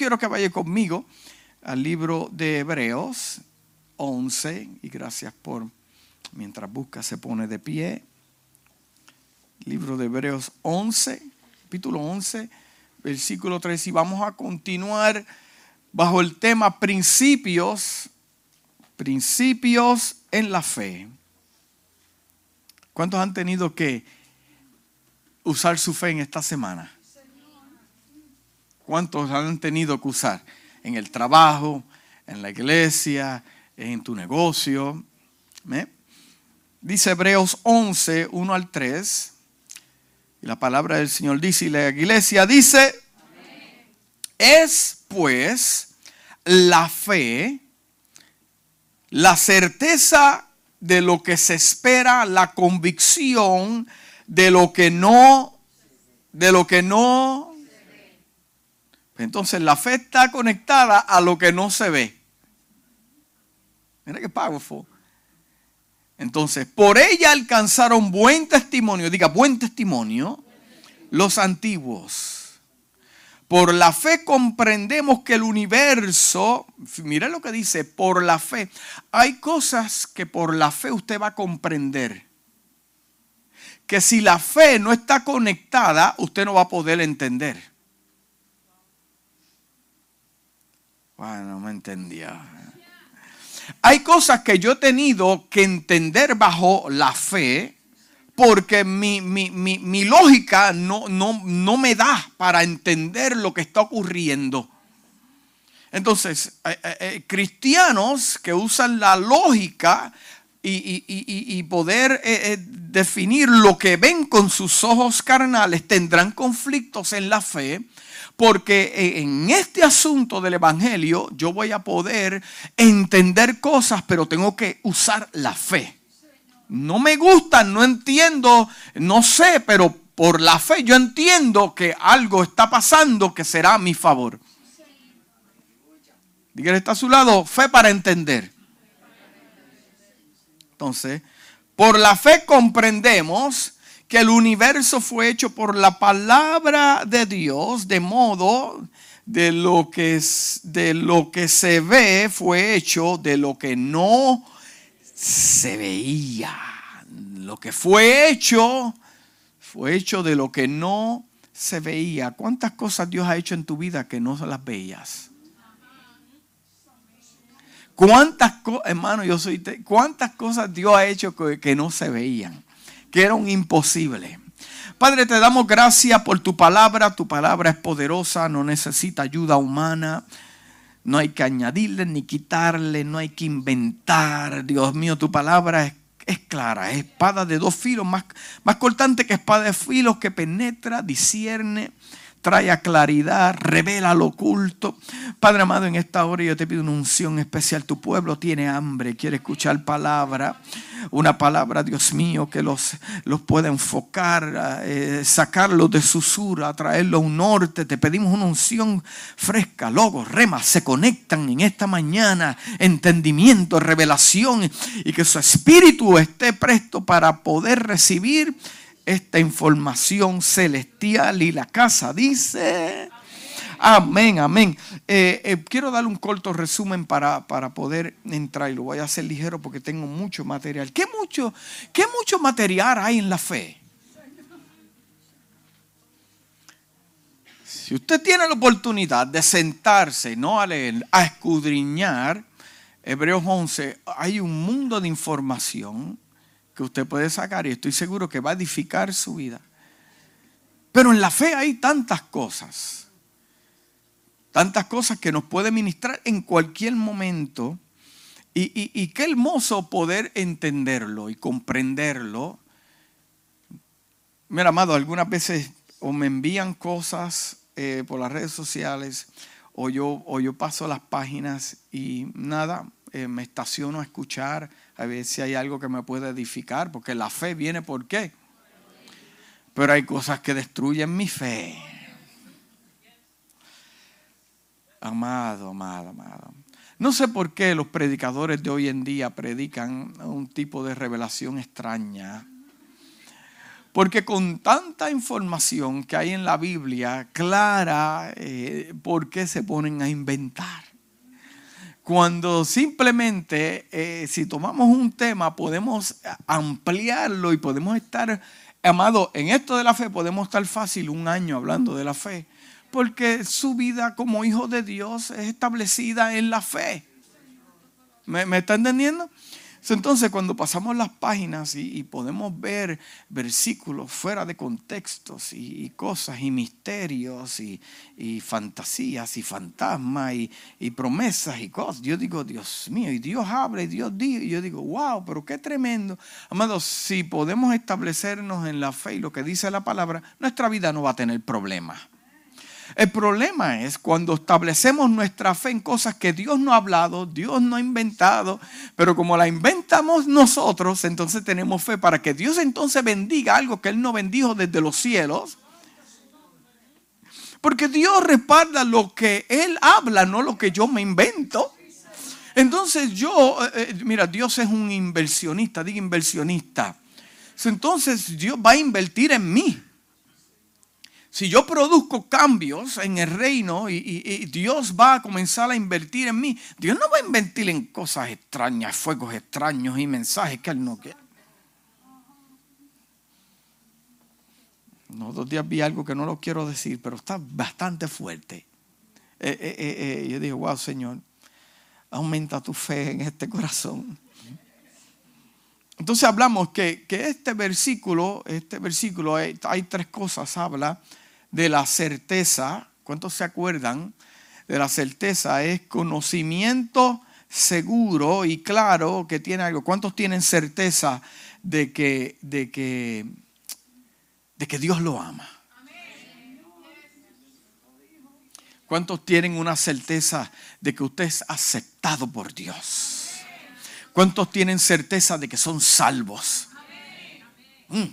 quiero que vaya conmigo al libro de Hebreos 11, y gracias por, mientras busca, se pone de pie. Libro de Hebreos 11, capítulo 11, versículo 3, y vamos a continuar bajo el tema principios, principios en la fe. ¿Cuántos han tenido que usar su fe en esta semana? ¿Cuántos han tenido que usar? En el trabajo, en la iglesia, en tu negocio. Dice Hebreos 11, 1 al 3. Y la palabra del Señor dice, y la iglesia dice, es pues la fe, la certeza de lo que se espera, la convicción de lo que no, de lo que no. Entonces la fe está conectada a lo que no se ve. Mira qué powerful. Entonces, por ella alcanzaron buen testimonio, diga buen testimonio, los antiguos. Por la fe comprendemos que el universo, mire lo que dice, por la fe. Hay cosas que por la fe usted va a comprender. Que si la fe no está conectada, usted no va a poder entender. Bueno, no me entendía. Hay cosas que yo he tenido que entender bajo la fe porque mi, lógica no, no, me da para entender lo que está ocurriendo. Entonces, eh, eh, eh, cristianos que usan la lógica y, poder definir lo que ven con sus ojos carnales tendrán conflictos en la fe. Porque en este asunto del Evangelio yo voy a poder entender cosas, pero tengo que usar la fe no me gustan, no entiendo, no sé, pero por la fe yo entiendo que algo está pasando que será a mi favor. Dígale, está a su lado, fe para entender. Entonces, por la fe comprendemos que el universo fue hecho por la palabra de Dios, de modo de lo que, de lo que se ve fue hecho de lo que no se veía. Lo que fue hecho, fue hecho de lo que no se veía. ¿Cuántas cosas Dios ha hecho en tu vida que no las veías? ¿Cuántas cosas, hermano, yo soy, cuántas cosas Dios ha hecho que, que no se veían, que eran imposibles? Padre, te damos gracias por tu palabra. Tu palabra es poderosa, no necesita ayuda humana. No hay que añadirle ni quitarle, no hay que inventar. Dios mío, tu palabra es, es clara, es espada de dos filos, más, más cortante que espada de filos que penetra, discierne trae a claridad, revela lo oculto. Padre amado, en esta hora yo te pido una unción especial. Tu pueblo tiene hambre, quiere escuchar palabra. Una palabra, Dios mío, que los, los pueda enfocar, eh, sacarlos de susura, traerlo a un norte. Te pedimos una unción fresca. Logos, remas, se conectan en esta mañana. Entendimiento, revelación y que su espíritu esté presto para poder recibir esta información celestial y la casa dice... Amén, amén. Eh, eh, quiero darle un corto resumen para, para, poder entrar y lo voy a hacer ligero porque tengo mucho material. ¿Qué mucho, qué mucho material hay en la fe? Si usted tiene la oportunidad de sentarse, no a leer, a escudriñar, Hebreos 11, hay un mundo de información que usted puede sacar y estoy seguro que va a edificar su vida. Pero en la fe hay tantas cosas, tantas cosas que nos puede ministrar en cualquier momento. Y, qué hermoso poder entenderlo y comprenderlo. Mira, amado, algunas veces o me envían cosas eh, por las redes sociales o yo, o yo paso las páginas y nada, eh, me estaciono a escuchar a ver si hay algo que me puede edificar, porque la fe viene por qué. Pero hay cosas que destruyen mi fe. Amado, amado, amado. No sé por qué los predicadores de hoy en día predican un tipo de revelación extraña. Porque con tanta información que hay en la Biblia, clara, eh, ¿por qué se ponen a inventar? Cuando simplemente, eh, si tomamos un tema, podemos ampliarlo y podemos estar, amado, en esto de la fe, podemos estar fácil un año hablando de la fe. Porque su vida como hijo de Dios es establecida en la fe. ¿Me, me está entendiendo? Entonces, cuando pasamos las páginas y, podemos ver versículos fuera de contextos y, cosas y misterios y, fantasías y fantasmas y, promesas y cosas, yo digo, Dios mío, y Dios habla y Dios dice, y yo digo, wow, pero qué tremendo. Amados, si podemos establecernos en la fe y lo que dice la palabra, nuestra vida no va a tener problemas. El problema es cuando establecemos nuestra fe en cosas que Dios no ha hablado, Dios no ha inventado, pero como la inventamos nosotros, entonces tenemos fe para que Dios entonces bendiga algo que Él no bendijo desde los cielos. Porque Dios respalda lo que Él habla, no lo que yo me invento. Entonces yo, eh, eh, mira, Dios es un inversionista, diga inversionista. Entonces Dios va a invertir en mí. Si yo produzco cambios en el reino y, Dios va a comenzar a invertir en mí, Dios no va a invertir en cosas extrañas, fuegos extraños y mensajes que Él no quiere. No, dos días vi algo que no lo quiero decir, pero está bastante fuerte. Eh, eh, eh, yo digo, wow, Señor, aumenta tu fe en este corazón. Entonces hablamos que, que este versículo, este versículo, hay tres cosas, habla de la certeza. ¿Cuántos se acuerdan? De la certeza es conocimiento seguro y claro que tiene algo. ¿Cuántos tienen certeza de que, de que, de que Dios lo ama? ¿Cuántos tienen una certeza de que usted es aceptado por Dios? ¿Cuántos tienen certeza de que son salvos? Mm.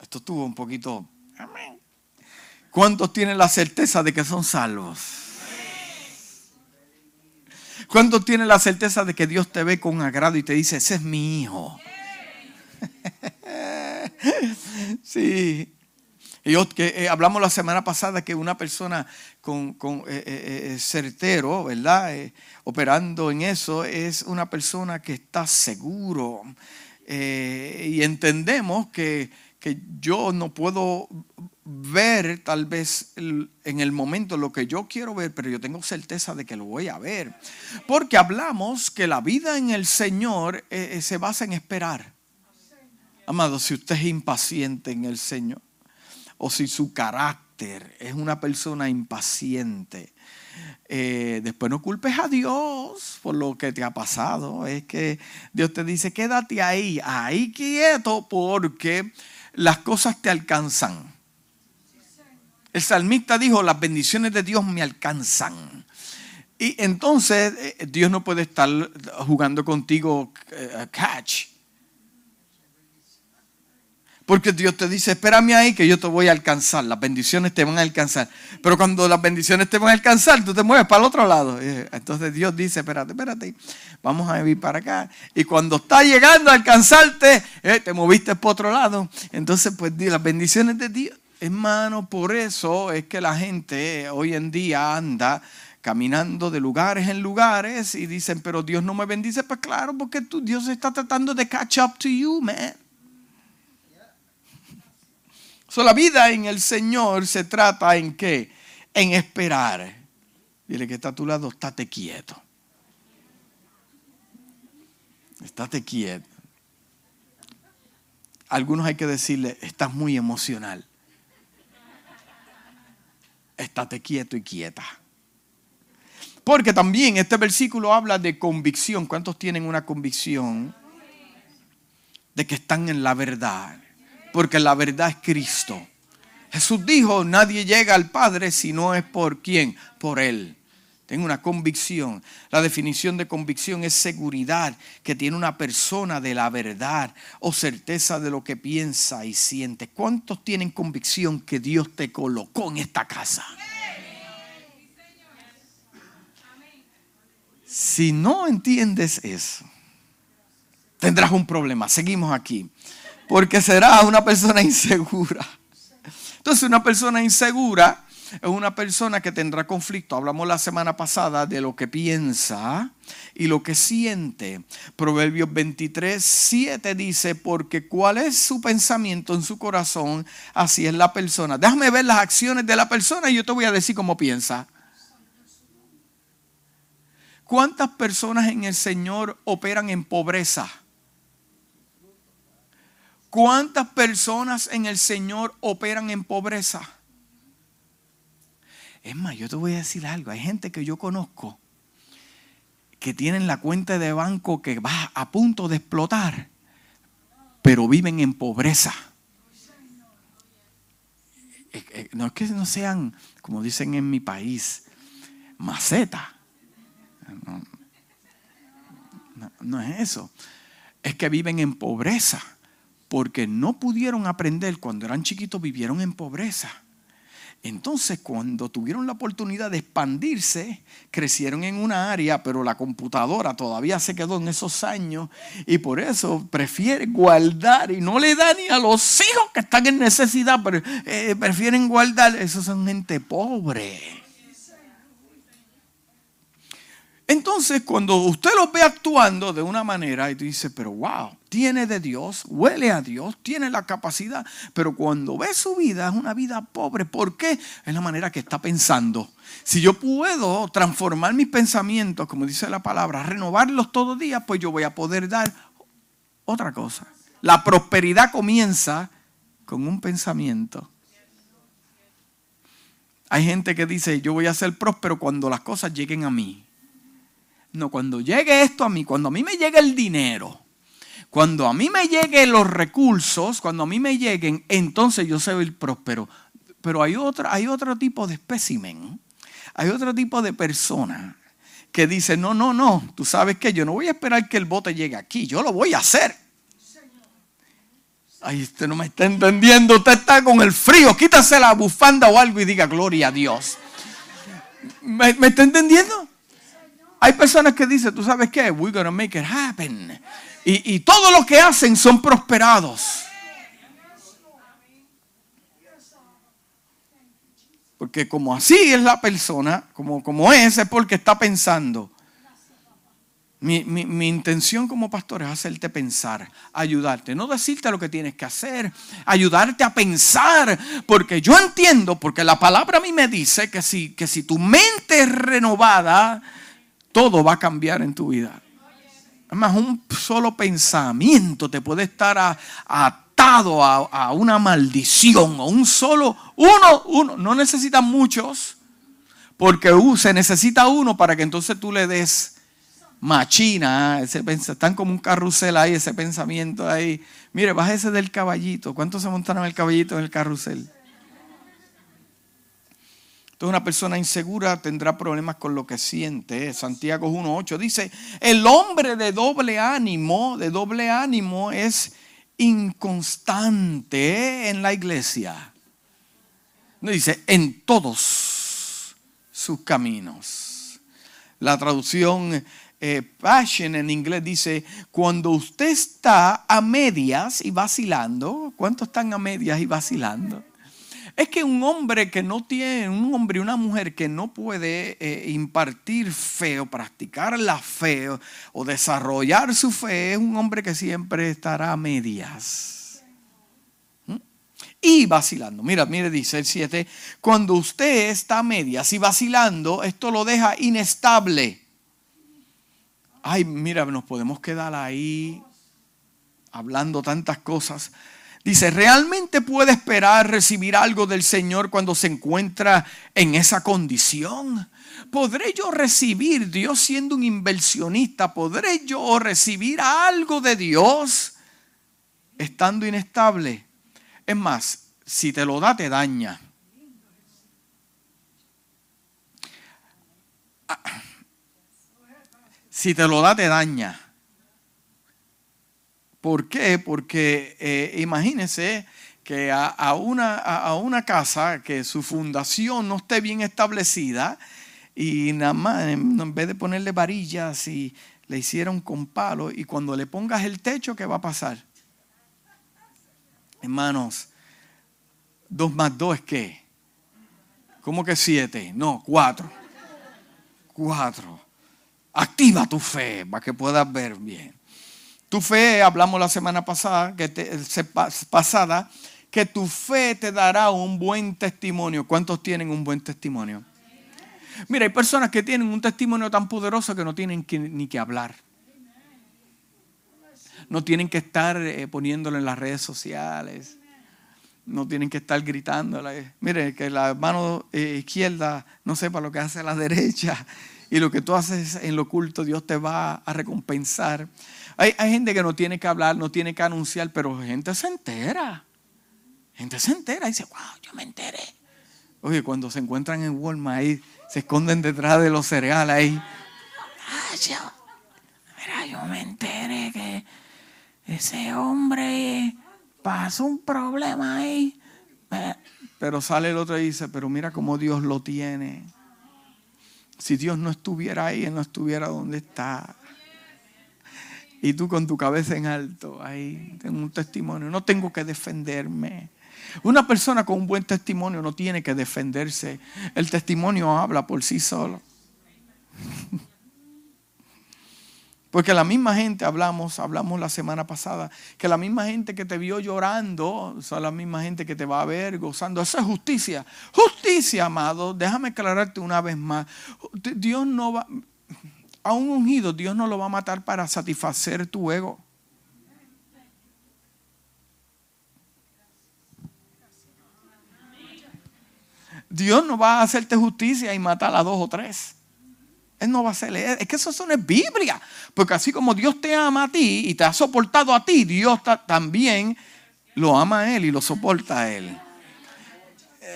Esto estuvo un poquito... Amén. ¿Cuántos tienen la certeza de que son salvos? ¿Cuántos tienen la certeza de que Dios te ve con agrado y te dice, ese es mi hijo? sí. Y que eh, hablamos la semana pasada que una persona con, eh, eh, certero, ¿verdad? operando en eso, es una persona que está seguro. y entendemos que, que yo no puedo ver tal vez en el momento lo que yo quiero ver, pero yo tengo certeza de que lo voy a ver. Porque hablamos que la vida en el Señor eh, eh, se basa en esperar. Amado, si usted es impaciente en el Señor, o si su carácter es una persona impaciente, eh, después no culpes a Dios por lo que te ha pasado. Es que Dios te dice, quédate ahí, ahí quieto, porque las cosas te alcanzan. El salmista dijo, las bendiciones de Dios me alcanzan. Y entonces eh, Dios no puede estar jugando contigo eh, catch. Porque Dios te dice, espérame ahí que yo te voy a alcanzar, las bendiciones te van a alcanzar. Pero cuando las bendiciones te van a alcanzar, tú te mueves para el otro lado. Eh, entonces Dios dice, espérate, espérate, vamos a ir para acá. Y cuando está llegando a alcanzarte, te moviste para otro lado. Entonces, pues las bendiciones de Dios, Hermano, por eso es que la gente hoy en día anda caminando de lugares en lugares y dicen, pero Dios no me bendice. Pues claro, porque tú, Dios está tratando de catch up to you, man. So, la vida en el Señor se trata en qué? En esperar. Dile que está a tu lado, estate quieto. Estate quieto. Algunos hay que decirle, estás muy emocional estate quieto y quieta. Porque también este versículo habla de convicción. ¿Cuántos tienen una convicción de que están en la verdad? Porque la verdad es Cristo. Jesús dijo, nadie llega al Padre si no es por quién, por Él. Tengo una convicción. La definición de convicción es seguridad que tiene una persona de la verdad o certeza de lo que piensa y siente. ¿Cuántos tienen convicción que Dios te colocó en esta casa? Si no entiendes eso, tendrás un problema. Seguimos aquí. Porque será una persona insegura. Entonces una persona insegura es una persona que tendrá conflicto. Hablamos la semana pasada de lo que piensa y lo que siente. Proverbios 23, 7 dice, porque cuál es su pensamiento en su corazón, así es la persona. Déjame ver las acciones de la persona y yo te voy a decir cómo piensa. ¿Cuántas personas en el Señor operan en pobreza? ¿Cuántas personas en el Señor operan en pobreza? Es más, yo te voy a decir algo. Hay gente que yo conozco que tienen la cuenta de banco que va a punto de explotar, pero viven en pobreza. Eh, eh, no es que no sean, como dicen en mi país, maceta. No, no, es eso. Es que viven en pobreza porque no pudieron aprender cuando eran chiquitos, vivieron en pobreza. Entonces, cuando tuvieron la oportunidad de expandirse, crecieron en una área, pero la computadora todavía se quedó en esos años y por eso prefiere guardar y no le da ni a los hijos que están en necesidad, pero eh, prefieren guardar. Esos son gente pobre. Entonces, cuando usted los ve actuando de una manera y dice, pero wow, tiene de Dios, huele a Dios, tiene la capacidad, pero cuando ve su vida es una vida pobre. ¿Por qué? Es la manera que está pensando. Si yo puedo transformar mis pensamientos, como dice la palabra, renovarlos todos los días, pues yo voy a poder dar otra cosa. La prosperidad comienza con un pensamiento. Hay gente que dice, yo voy a ser próspero cuando las cosas lleguen a mí. No, cuando llegue esto a mí, cuando a mí me llegue el dinero, cuando a mí me lleguen los recursos, cuando a mí me lleguen, entonces yo soy el próspero. Pero hay, otra, hay otro tipo de espécimen, hay otro tipo de persona que dice, no, no, no, tú sabes que yo no voy a esperar que el bote llegue aquí, yo lo voy a hacer. Ay, usted no me está entendiendo, usted está con el frío, quítase la bufanda o algo y diga gloria a Dios. ¿Me, me está entendiendo? Hay personas que dicen, ¿tú sabes qué? We're gonna make it happen. Y, todo lo que hacen son prosperados. Porque como así es la persona, como, como es, es porque está pensando. Mi, mi, intención como pastor es hacerte pensar, ayudarte, no decirte lo que tienes que hacer, ayudarte a pensar, porque yo entiendo, porque la palabra a mí me dice que si, que si tu mente es renovada, todo va a cambiar en tu vida. Además, un solo pensamiento te puede estar atado a, una maldición. O un solo, uno, uno. No necesitas muchos, porque se necesita uno para que entonces tú le des machina. Ese, están como un carrusel ahí, ese pensamiento ahí. Mire, bájese del caballito. ¿Cuántos se montaron el caballito en el carrusel? Entonces una persona insegura tendrá problemas con lo que siente. Santiago 1.8 dice, el hombre de doble ánimo, de doble ánimo es inconstante en la iglesia. Dice, en todos sus caminos. La traducción eh, Passion en inglés dice, cuando usted está a medias y vacilando, ¿cuántos están a medias y vacilando? Es que un hombre que no tiene, un hombre y una mujer que no puede eh, impartir fe o practicar la fe o, desarrollar su fe es un hombre que siempre estará a medias. ¿Mm? Y vacilando. Mira, mire, dice el 7, cuando usted está a medias y vacilando, esto lo deja inestable. Ay, mira, nos podemos quedar ahí hablando tantas cosas. Dice, ¿realmente puede esperar recibir algo del Señor cuando se encuentra en esa condición? ¿Podré yo recibir, Dios siendo un inversionista, podré yo recibir algo de Dios estando inestable? Es más, si te lo da, te daña. Si te lo da, te daña. ¿Por qué? Porque eh, imagínense que a, una, a, una, casa que su fundación no esté bien establecida y nada más, en vez de ponerle varillas y le hicieron con palo y cuando le pongas el techo, ¿qué va a pasar? Hermanos, dos más dos es qué? ¿Cómo que siete? No, cuatro. Cuatro. Activa tu fe para que puedas ver bien. Tu fe, hablamos la semana pasada, que pasada, que tu fe te dará un buen testimonio. ¿Cuántos tienen un buen testimonio? Mira, hay personas que tienen un testimonio tan poderoso que no tienen ni que hablar. No tienen que estar eh, poniéndolo en las redes sociales. No tienen que estar gritándole. Mire, que la mano eh, izquierda no sepa lo que hace la derecha. Y lo que tú haces en lo oculto, Dios te va a recompensar. Hay, hay gente que no tiene que hablar, no tiene que anunciar, pero gente se entera. Gente se entera y dice, wow, yo me enteré. Oye, cuando se encuentran en Walmart ahí, se esconden detrás de los cereales ahí. yo, mira, yo me enteré que ese hombre pasó un problema ahí. Pero sale el otro y dice, pero mira cómo Dios lo tiene. Si Dios no estuviera ahí, Él no estuviera donde está. Y tú con tu cabeza en alto, ahí tengo un testimonio. No tengo que defenderme. Una persona con un buen testimonio no tiene que defenderse. El testimonio habla por sí solo. Porque la misma gente, hablamos, hablamos la semana pasada, que la misma gente que te vio llorando, son la misma gente que te va a ver gozando. Eso es justicia. Justicia, amado. Déjame aclararte una vez más. Dios no va, a un ungido, Dios no lo va a matar para satisfacer tu ego. Dios no va a hacerte justicia y matar a dos o tres. Él no va a hacerle. Es que eso no es Biblia. Porque así como Dios te ama a ti y te ha soportado a ti, Dios también lo ama a Él y lo soporta a Él.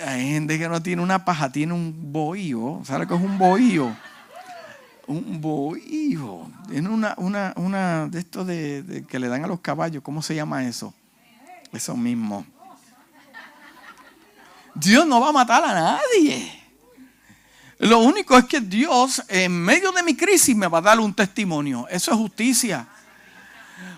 Hay gente que no tiene una paja, tiene un bohío. ¿Sabe qué es un bohío? Un bohío. Tiene una, una, una de estos de, que le dan a los caballos. ¿Cómo se llama eso? Eso mismo. Dios no va a matar a nadie. Lo único es que Dios en medio de mi crisis me va a dar un testimonio. Eso es justicia.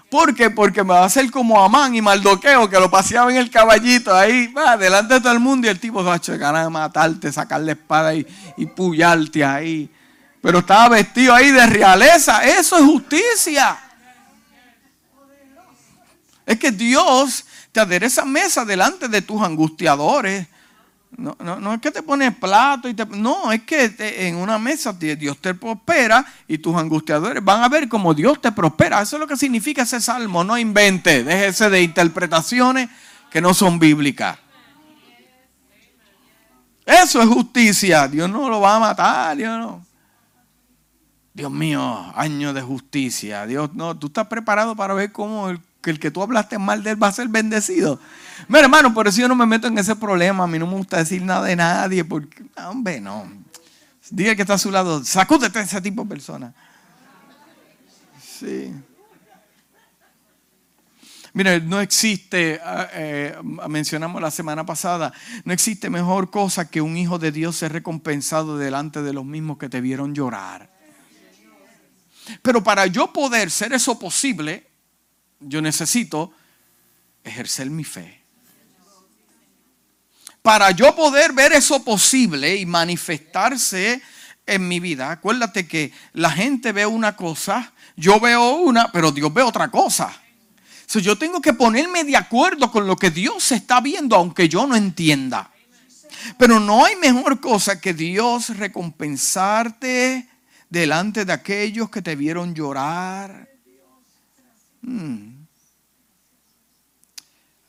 ¿Por qué? Porque me va a hacer como Amán y Maldoqueo que lo paseaba en el caballito ahí, va, delante de todo el mundo y el tipo va a ganas de matarte, sacarle espada y, y ahí. Pero estaba vestido ahí de realeza. Eso es justicia. Es que Dios te adereza mesa delante de tus angustiadores. No, no, no, es que te pones plato y te, no, es que en una mesa Dios te prospera y tus angustiadores van a ver cómo Dios te prospera. Eso es lo que significa ese salmo. No invente, déjese de interpretaciones que no son bíblicas. Eso es justicia. Dios no lo va a matar. Dios no. Dios mío, año de justicia. Dios no, tú estás preparado para ver cómo el que el que tú hablaste mal de él va a ser bendecido. Mira, hermano, por eso yo no me meto en ese problema. A mí no me gusta decir nada de nadie, porque, hombre, no. Diga que está a su lado, sacúdete a ese tipo de persona. Sí. Mira, no existe, ah, eh, mencionamos la semana pasada, no existe mejor cosa que un hijo de Dios ser recompensado delante de los mismos que te vieron llorar. Pero para yo poder ser eso posible, yo necesito ejercer mi fe. Para yo poder ver eso posible y manifestarse en mi vida, acuérdate que la gente ve una cosa, yo veo una, pero Dios ve otra cosa. yo tengo que ponerme de acuerdo con lo que Dios está viendo, aunque yo no entienda. Pero no hay mejor cosa que Dios recompensarte delante de aquellos que te vieron llorar. Hmm.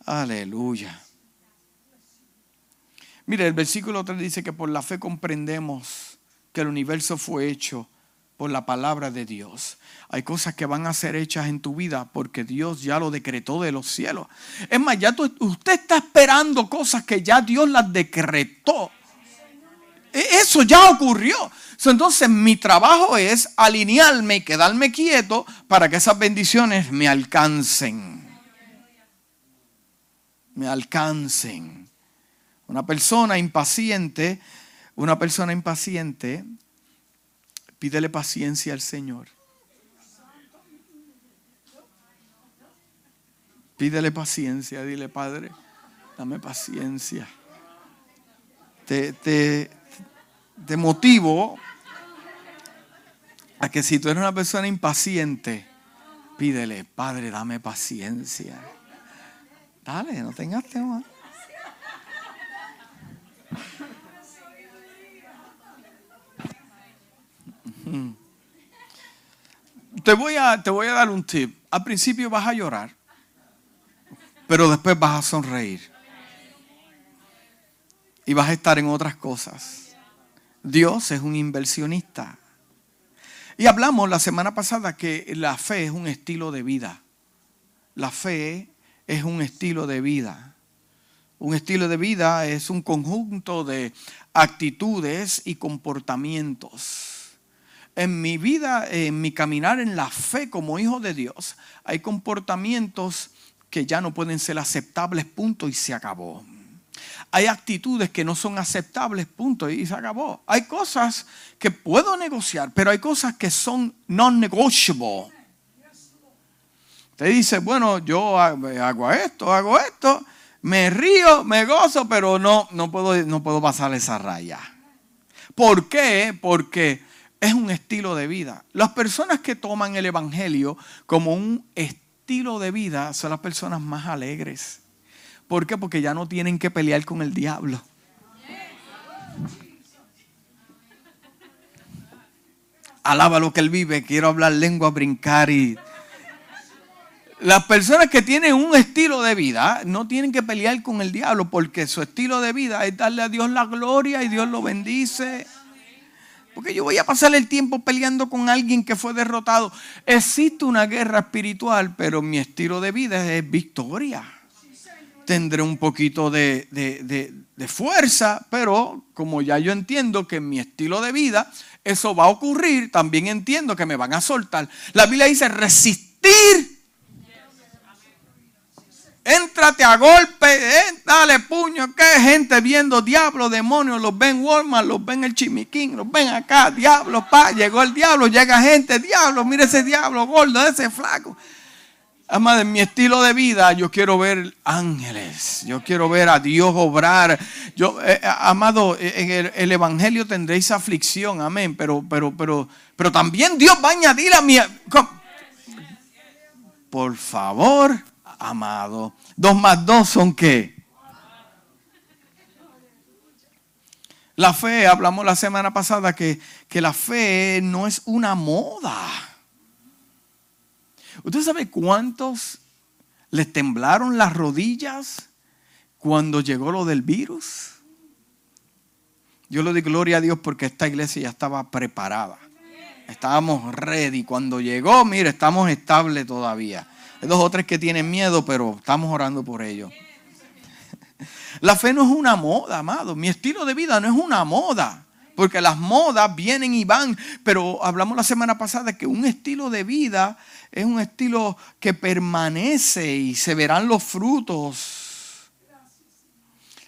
Aleluya. Mire, el versículo 3 dice que por la fe comprendemos que el universo fue hecho por la palabra de Dios. Hay cosas que van a ser hechas en tu vida porque Dios ya lo decretó de los cielos. Es más, ya usted está esperando cosas que ya Dios las decretó. E, eso ya ocurrió. Entonces mi trabajo es alinearme y quedarme quieto para que esas bendiciones me alcancen me alcancen. Una persona impaciente, una persona impaciente, pídele paciencia al Señor. Pídele paciencia, dile, Padre, dame paciencia. Te, te, te motivo a que si tú eres una persona impaciente, pídele, Padre, dame paciencia. Dale, no tengas tema. Te voy, a, te voy a dar un tip. Al principio vas a llorar, pero después vas a sonreír. Y vas a estar en otras cosas. Dios es un inversionista. Y hablamos la semana pasada que la fe es un estilo de vida. La fe es un estilo de vida. Un estilo de vida es un conjunto de actitudes y comportamientos. En mi vida, en mi caminar en la fe como hijo de Dios, hay comportamientos que ya no pueden ser aceptables, punto, y se acabó. Hay actitudes que no son aceptables, punto, y se acabó. Hay cosas que puedo negociar, pero hay cosas que son non-negotiable. Te dice, bueno, yo hago esto, hago esto, me río, me gozo, pero no, no, puedo, no puedo pasar esa raya. ¿Por qué? Porque es un estilo de vida. Las personas que toman el Evangelio como un estilo de vida son las personas más alegres. ¿Por qué? Porque ya no tienen que pelear con el diablo. Alaba lo que él vive, quiero hablar lengua, brincar y... Las personas que tienen un estilo de vida no tienen que pelear con el diablo porque su estilo de vida es darle a Dios la gloria y Dios lo bendice. Porque yo voy a pasar el tiempo peleando con alguien que fue derrotado. Existe una guerra espiritual, pero mi estilo de vida es victoria. Tendré un poquito de, de, fuerza, pero como ya yo entiendo que en mi estilo de vida eso va a ocurrir, también entiendo que me van a soltar. La Biblia dice resistir Éntrate a golpe, eh, dale puño, que gente viendo diablos, demonios, los ven Walmart, los ven el chimiquín, los ven acá, diablo, pa, llegó el diablo, llega gente, diablo, mire ese diablo gordo, ese flaco. Además de mi estilo de vida, yo quiero ver ángeles, yo quiero ver a Dios obrar. Yo, eh, eh, amado, en el, evangelio tendréis aflicción, amén, pero, pero, pero, pero también Dios va a añadir a mi. Por favor amado. Dos más dos son qué? La fe, hablamos la semana pasada que, que la fe no es una moda. ¿Usted sabe cuántos les temblaron las rodillas cuando llegó lo del virus? Yo le doy gloria a Dios porque esta iglesia ya estaba preparada. Estábamos ready. Cuando llegó, mire, estamos estables todavía. Hay dos o tres que tienen miedo, pero estamos orando por ellos. La fe no es una moda, amado. Mi estilo de vida no es una moda. Porque las modas vienen y van. Pero hablamos la semana pasada que un estilo de vida es un estilo que permanece y se verán los frutos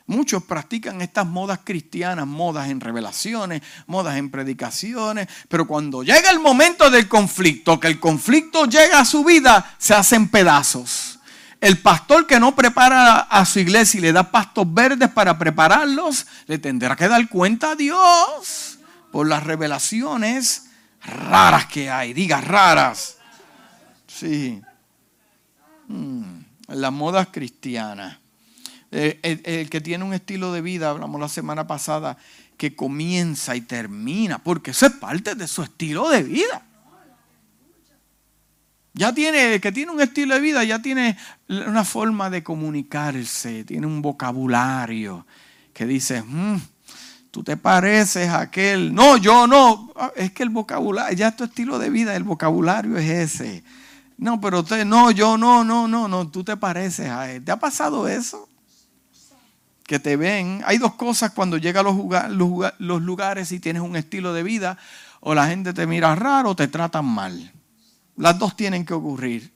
Muchos practican estas modas cristianas, modas en revelaciones, modas en predicaciones, pero cuando llega el momento del conflicto, que el conflicto llega a su vida, se hacen pedazos. El pastor que no prepara a su iglesia y le da pastos verdes para prepararlos, le tendrá que dar cuenta a Dios por las revelaciones raras que hay. Diga raras. Sí. Hmm, las modas cristianas. Eh, el, que tiene un estilo de vida, hablamos la semana pasada, que comienza y termina, porque eso es parte de su estilo de vida. Ya tiene, que tiene un estilo de vida, ya tiene una forma de comunicarse, tiene un vocabulario que dice, mm, tú te pareces a aquel. No, yo no. Ah, es que el vocabulario, ya tu estilo de vida, el vocabulario es ese. No, pero usted, no, yo no, no, no, no, tú te pareces a él. ¿Te ha pasado eso? que te ven. Hay dos cosas cuando llegas a los, lugares y tienes un estilo de vida, o la gente te mira raro o te tratan mal. Las dos tienen que ocurrir.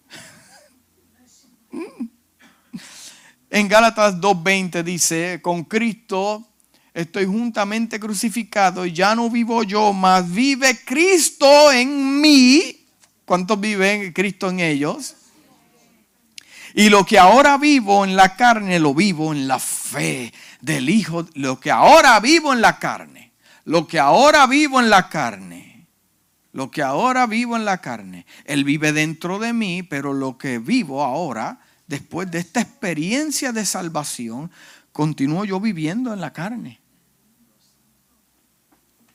en Gálatas 2.20 dice, con Cristo estoy juntamente crucificado y ya no vivo yo, mas vive Cristo en mí. ¿Cuántos viven Cristo en ellos? Y lo que ahora vivo en la carne, lo vivo en la fe del Hijo. Lo que ahora vivo en la carne, lo que ahora vivo en la carne, lo que ahora vivo en la carne, Él vive dentro de mí, pero lo que vivo ahora, después de esta experiencia de salvación, continúo yo viviendo en la carne.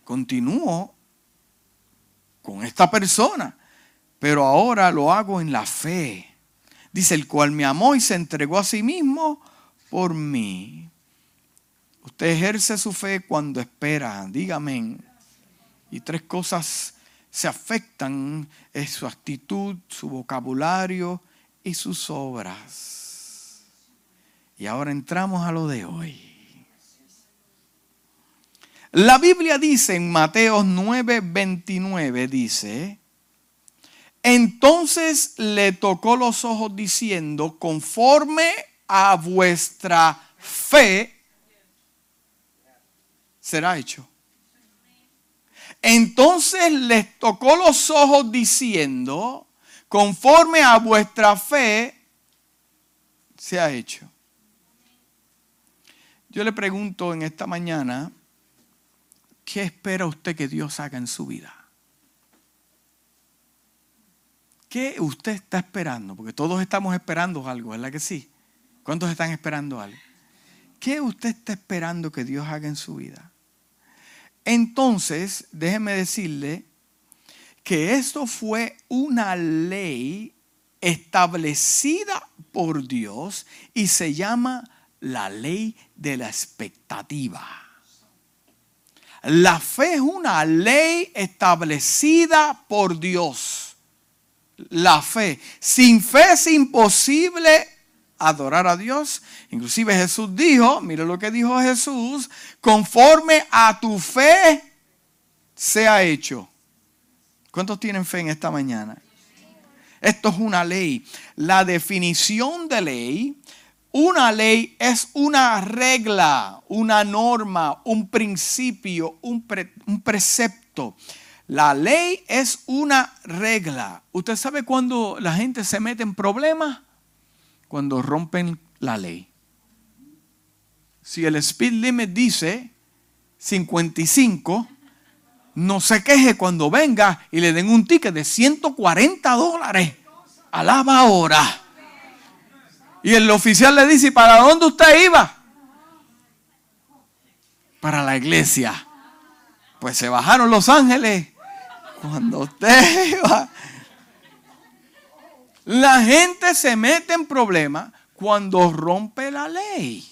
Continúo con esta persona, pero ahora lo hago en la fe. Dice, el cual me amó y se entregó a sí mismo por mí. Usted ejerce su fe cuando espera, dígame. Y tres cosas se afectan, su actitud, su vocabulario y sus obras. Y ahora entramos a lo de hoy. La Biblia dice en Mateo 9:29, dice, entonces le tocó los ojos diciendo, conforme a vuestra fe será hecho. Entonces les tocó los ojos diciendo, conforme a vuestra fe se ha hecho. Yo le pregunto en esta mañana, ¿Qué espera usted que Dios haga en su vida? ¿Qué usted está esperando? Porque todos estamos esperando algo, ¿verdad que sí? ¿Cuántos están esperando algo? ¿Qué usted está esperando que Dios haga en su vida? Entonces, déjeme decirle que esto fue una ley establecida por Dios y se llama la ley de la expectativa. La fe es una ley establecida por Dios. La fe. Sin fe es imposible adorar a Dios. Inclusive Jesús dijo, mire lo que dijo Jesús, conforme a tu fe sea hecho. ¿Cuántos tienen fe en esta mañana? Esto es una ley. La definición de ley una ley es una regla, una norma, un principio, un, precepto. La ley es una regla. ¿Usted sabe cuando la gente se mete en problemas? Cuando rompen la ley. Si el speed limit dice 55, no se queje cuando venga y le den un ticket de 140 dólares. Alaba ahora. Y el oficial le dice, ¿para dónde usted iba? Para la iglesia. Pues se bajaron los ángeles. Cuando usted iba. La gente se mete en problemas cuando rompe la ley.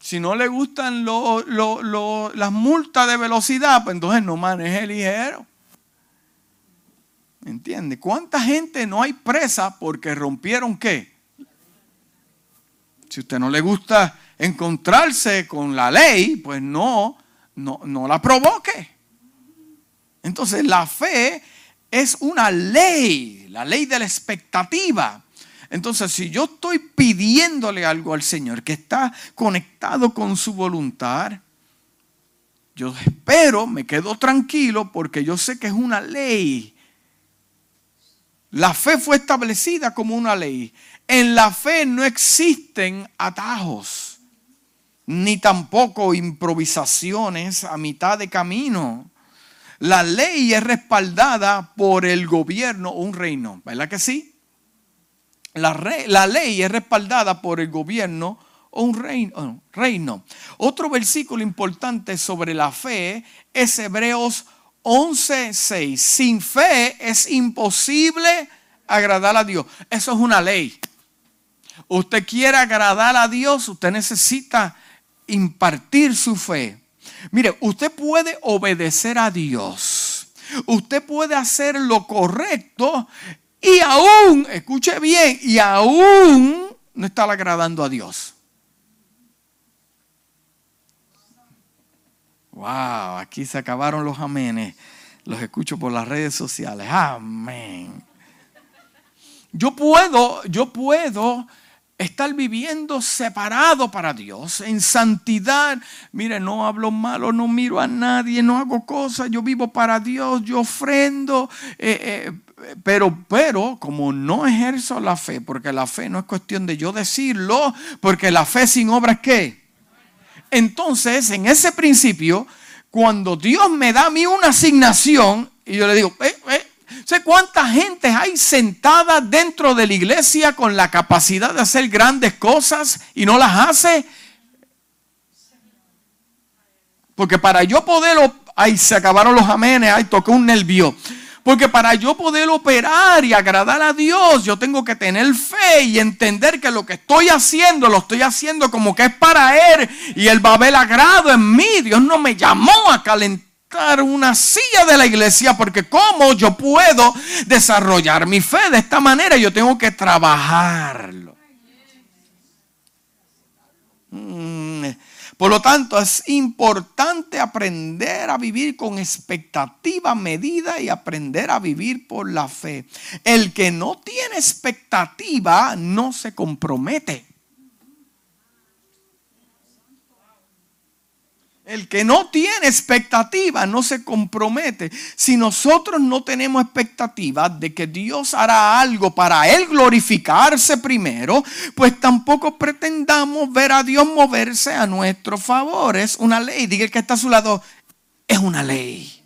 Si no le gustan las multas de velocidad, pues entonces no maneje ligero. ¿Entiende? ¿Cuánta gente no hay presa porque rompieron qué? Si usted no le gusta encontrarse con la ley, pues no, no, no la provoque. Entonces la fe es una ley, la ley de la expectativa. Entonces, si yo estoy pidiéndole algo al Señor que está conectado con su voluntad, yo espero, me quedo tranquilo porque yo sé que es una ley la fe fue establecida como una ley. En la fe no existen atajos, ni tampoco improvisaciones a mitad de camino. La ley es respaldada por el gobierno o un reino, ¿verdad que sí? La, ley es respaldada por el gobierno o un reino, reino. Otro versículo importante sobre la fe es Hebreos 11.6. Sin fe es imposible agradar a Dios. Eso es una ley. Usted quiere agradar a Dios, usted necesita impartir su fe. Mire, usted puede obedecer a Dios. Usted puede hacer lo correcto y aún, escuche bien, y aún no está agradando a Dios. Wow, aquí se acabaron los amenes. Los escucho por las redes sociales. Amén. Yo puedo, yo puedo estar viviendo separado para Dios, en santidad. Mire, no hablo malo, no miro a nadie, no hago cosas. Yo vivo para Dios, yo ofrendo. Eh, eh, pero, pero, como no ejerzo la fe, porque la fe no es cuestión de yo decirlo, porque la fe sin obra es qué. Entonces, en ese principio, cuando Dios me da a mí una asignación, y yo le digo, eh, eh, sé cuánta gente hay sentada dentro de la iglesia con la capacidad de hacer grandes cosas y no las hace. Porque para yo poder, ay, se acabaron los amenes, ay, toqué un nervio. Porque para yo poder operar y agradar a Dios, yo tengo que tener fe y entender que lo que estoy haciendo, lo estoy haciendo como que es para Él y Él va a ver agrado en mí. Dios no me llamó a calentar una silla de la iglesia porque cómo yo puedo desarrollar mi fe de esta manera, yo tengo que trabajarlo. Mm, por lo tanto, es importante aprender a vivir con expectativa medida y aprender a vivir por la fe. El que no tiene expectativa no se compromete. El que no tiene expectativa no se compromete. Si nosotros no tenemos expectativa de que Dios hará algo para Él glorificarse primero, pues tampoco pretendamos ver a Dios moverse a nuestro favor. Es una ley. Diga el que está a su lado, es una ley.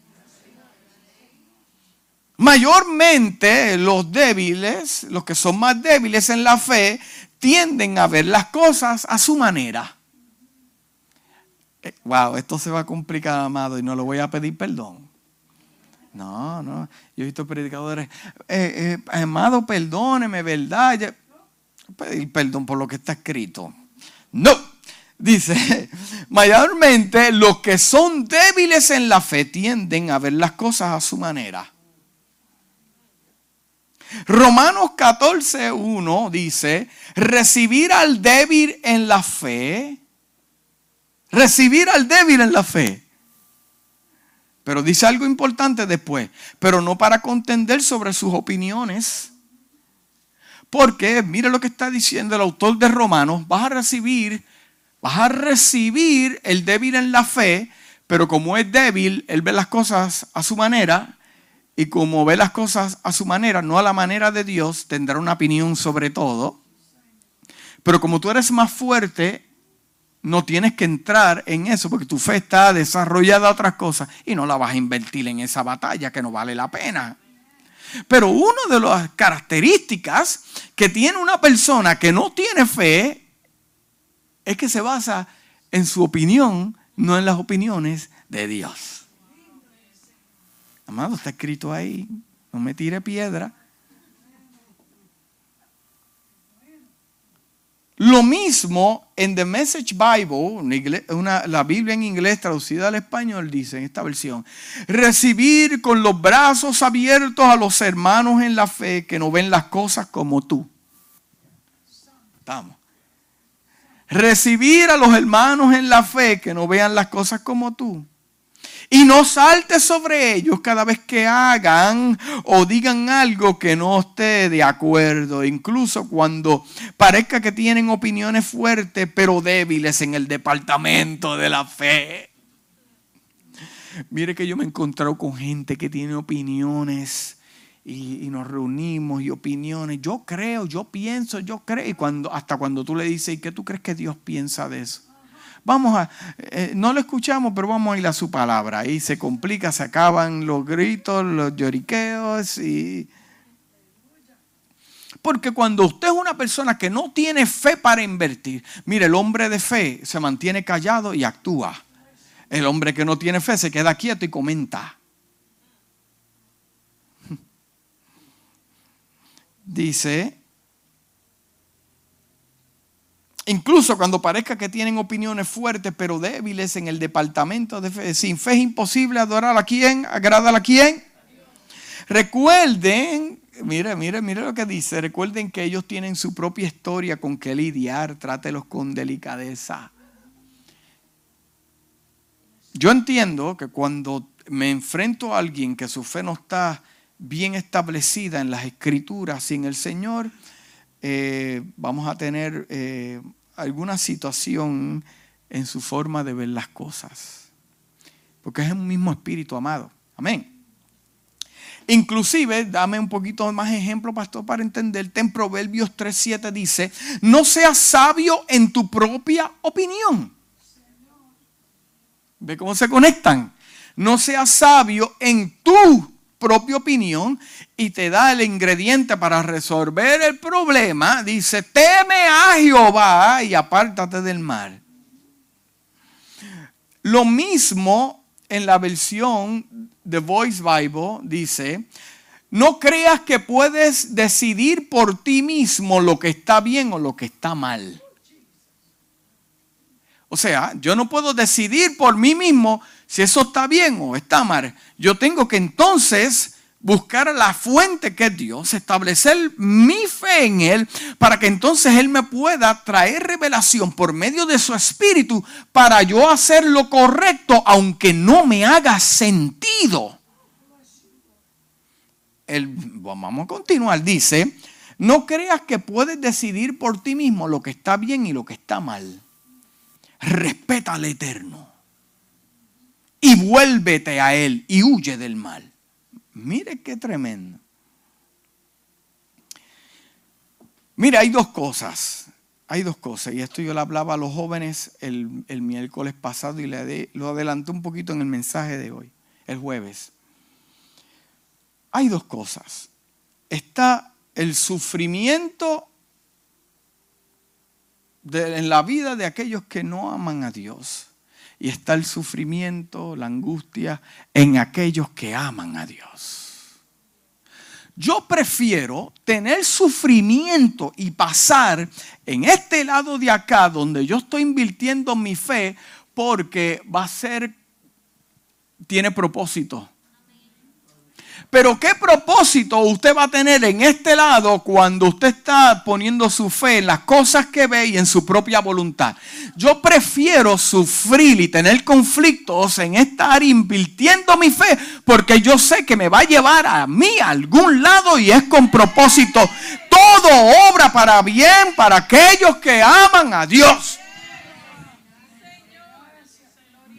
Mayormente los débiles, los que son más débiles en la fe, tienden a ver las cosas a su manera. Wow, esto se va a complicar, amado, y no lo voy a pedir perdón. No, no. Yo he visto predicadores, eh, eh, amado, perdóneme, ¿verdad? pedir perdón por lo que está escrito. No. Dice, mayormente los que son débiles en la fe tienden a ver las cosas a su manera. Romanos 14, 1 dice, recibir al débil en la fe recibir al débil en la fe. Pero dice algo importante después, pero no para contender sobre sus opiniones. Porque, mire lo que está diciendo el autor de Romanos, vas a recibir, vas a recibir el débil en la fe, pero como es débil, él ve las cosas a su manera, y como ve las cosas a su manera, no a la manera de Dios, tendrá una opinión sobre todo. Pero como tú eres más fuerte, no tienes que entrar en eso porque tu fe está desarrollada a otras cosas y no la vas a invertir en esa batalla que no vale la pena. Pero una de las características que tiene una persona que no tiene fe es que se basa en su opinión, no en las opiniones de Dios. Amado, está escrito ahí, no me tire piedra. Lo mismo en The Message Bible, la Biblia en inglés traducida al español, dice en esta versión, recibir con los brazos abiertos a los hermanos en la fe que no ven las cosas como tú. Estamos. Recibir a los hermanos en la fe que no vean las cosas como tú. Y no salte sobre ellos cada vez que hagan o digan algo que no esté de acuerdo. Incluso cuando parezca que tienen opiniones fuertes pero débiles en el departamento de la fe. Mire que yo me he encontrado con gente que tiene opiniones y, nos reunimos y opiniones. Yo creo, yo pienso, yo creo. Y cuando, hasta cuando tú le dices, ¿y qué tú crees que Dios piensa de eso? Vamos a, eh, no lo escuchamos, pero vamos a ir a su palabra. Ahí se complica, se acaban los gritos, los lloriqueos y... Porque cuando usted es una persona que no tiene fe para invertir, mire, el hombre de fe se mantiene callado y actúa. El hombre que no tiene fe se queda quieto y comenta. Dice Incluso cuando parezca que tienen opiniones fuertes pero débiles en el departamento de fe. Sin fe es imposible adorar a quién, agradar a quién. Recuerden, mire, mire, mire lo que dice. Recuerden que ellos tienen su propia historia con que lidiar. Trátelos con delicadeza. Yo entiendo que cuando me enfrento a alguien que su fe no está bien establecida en las escrituras y en el Señor, eh, vamos a tener eh, alguna situación en su forma de ver las cosas. Porque es un mismo espíritu amado. Amén. Inclusive, dame un poquito más ejemplo, pastor, para entenderte. En Proverbios 3.7 dice, no seas sabio en tu propia opinión. ¿Ve cómo se conectan? No seas sabio en tu propia opinión y te da el ingrediente para resolver el problema. Dice, teme a Jehová y apártate del mal. Lo mismo en la versión de Voice Bible dice, no creas que puedes decidir por ti mismo lo que está bien o lo que está mal. O sea, yo no puedo decidir por mí mismo si eso está bien o está mal. Yo tengo que entonces buscar la fuente que es Dios, establecer mi fe en Él, para que entonces Él me pueda traer revelación por medio de su espíritu para yo hacer lo correcto, aunque no me haga sentido. vamos a continuar, dice, no creas que puedes decidir por ti mismo lo que está bien y lo que está mal. Respeta al Eterno y vuélvete a Él y huye del mal. Mire qué tremendo. Mira, hay dos cosas. Hay dos cosas. Y esto yo le hablaba a los jóvenes el, miércoles pasado y le lo adelanté un poquito en el mensaje de hoy, el jueves. Hay dos cosas. Está el sufrimiento en la vida de aquellos que no aman a Dios y está el sufrimiento, la angustia en aquellos que aman a Dios. Yo prefiero tener sufrimiento y pasar en este lado de acá donde yo estoy invirtiendo mi fe porque va a ser, tiene propósito. Pero ¿qué propósito usted va a tener en este lado cuando usted está poniendo su fe en las cosas que ve y en su propia voluntad? Yo prefiero sufrir y tener conflictos en esta área invirtiendo mi fe porque yo sé que me va a llevar a mí a algún lado y es con propósito. Todo obra para bien para aquellos que aman a Dios.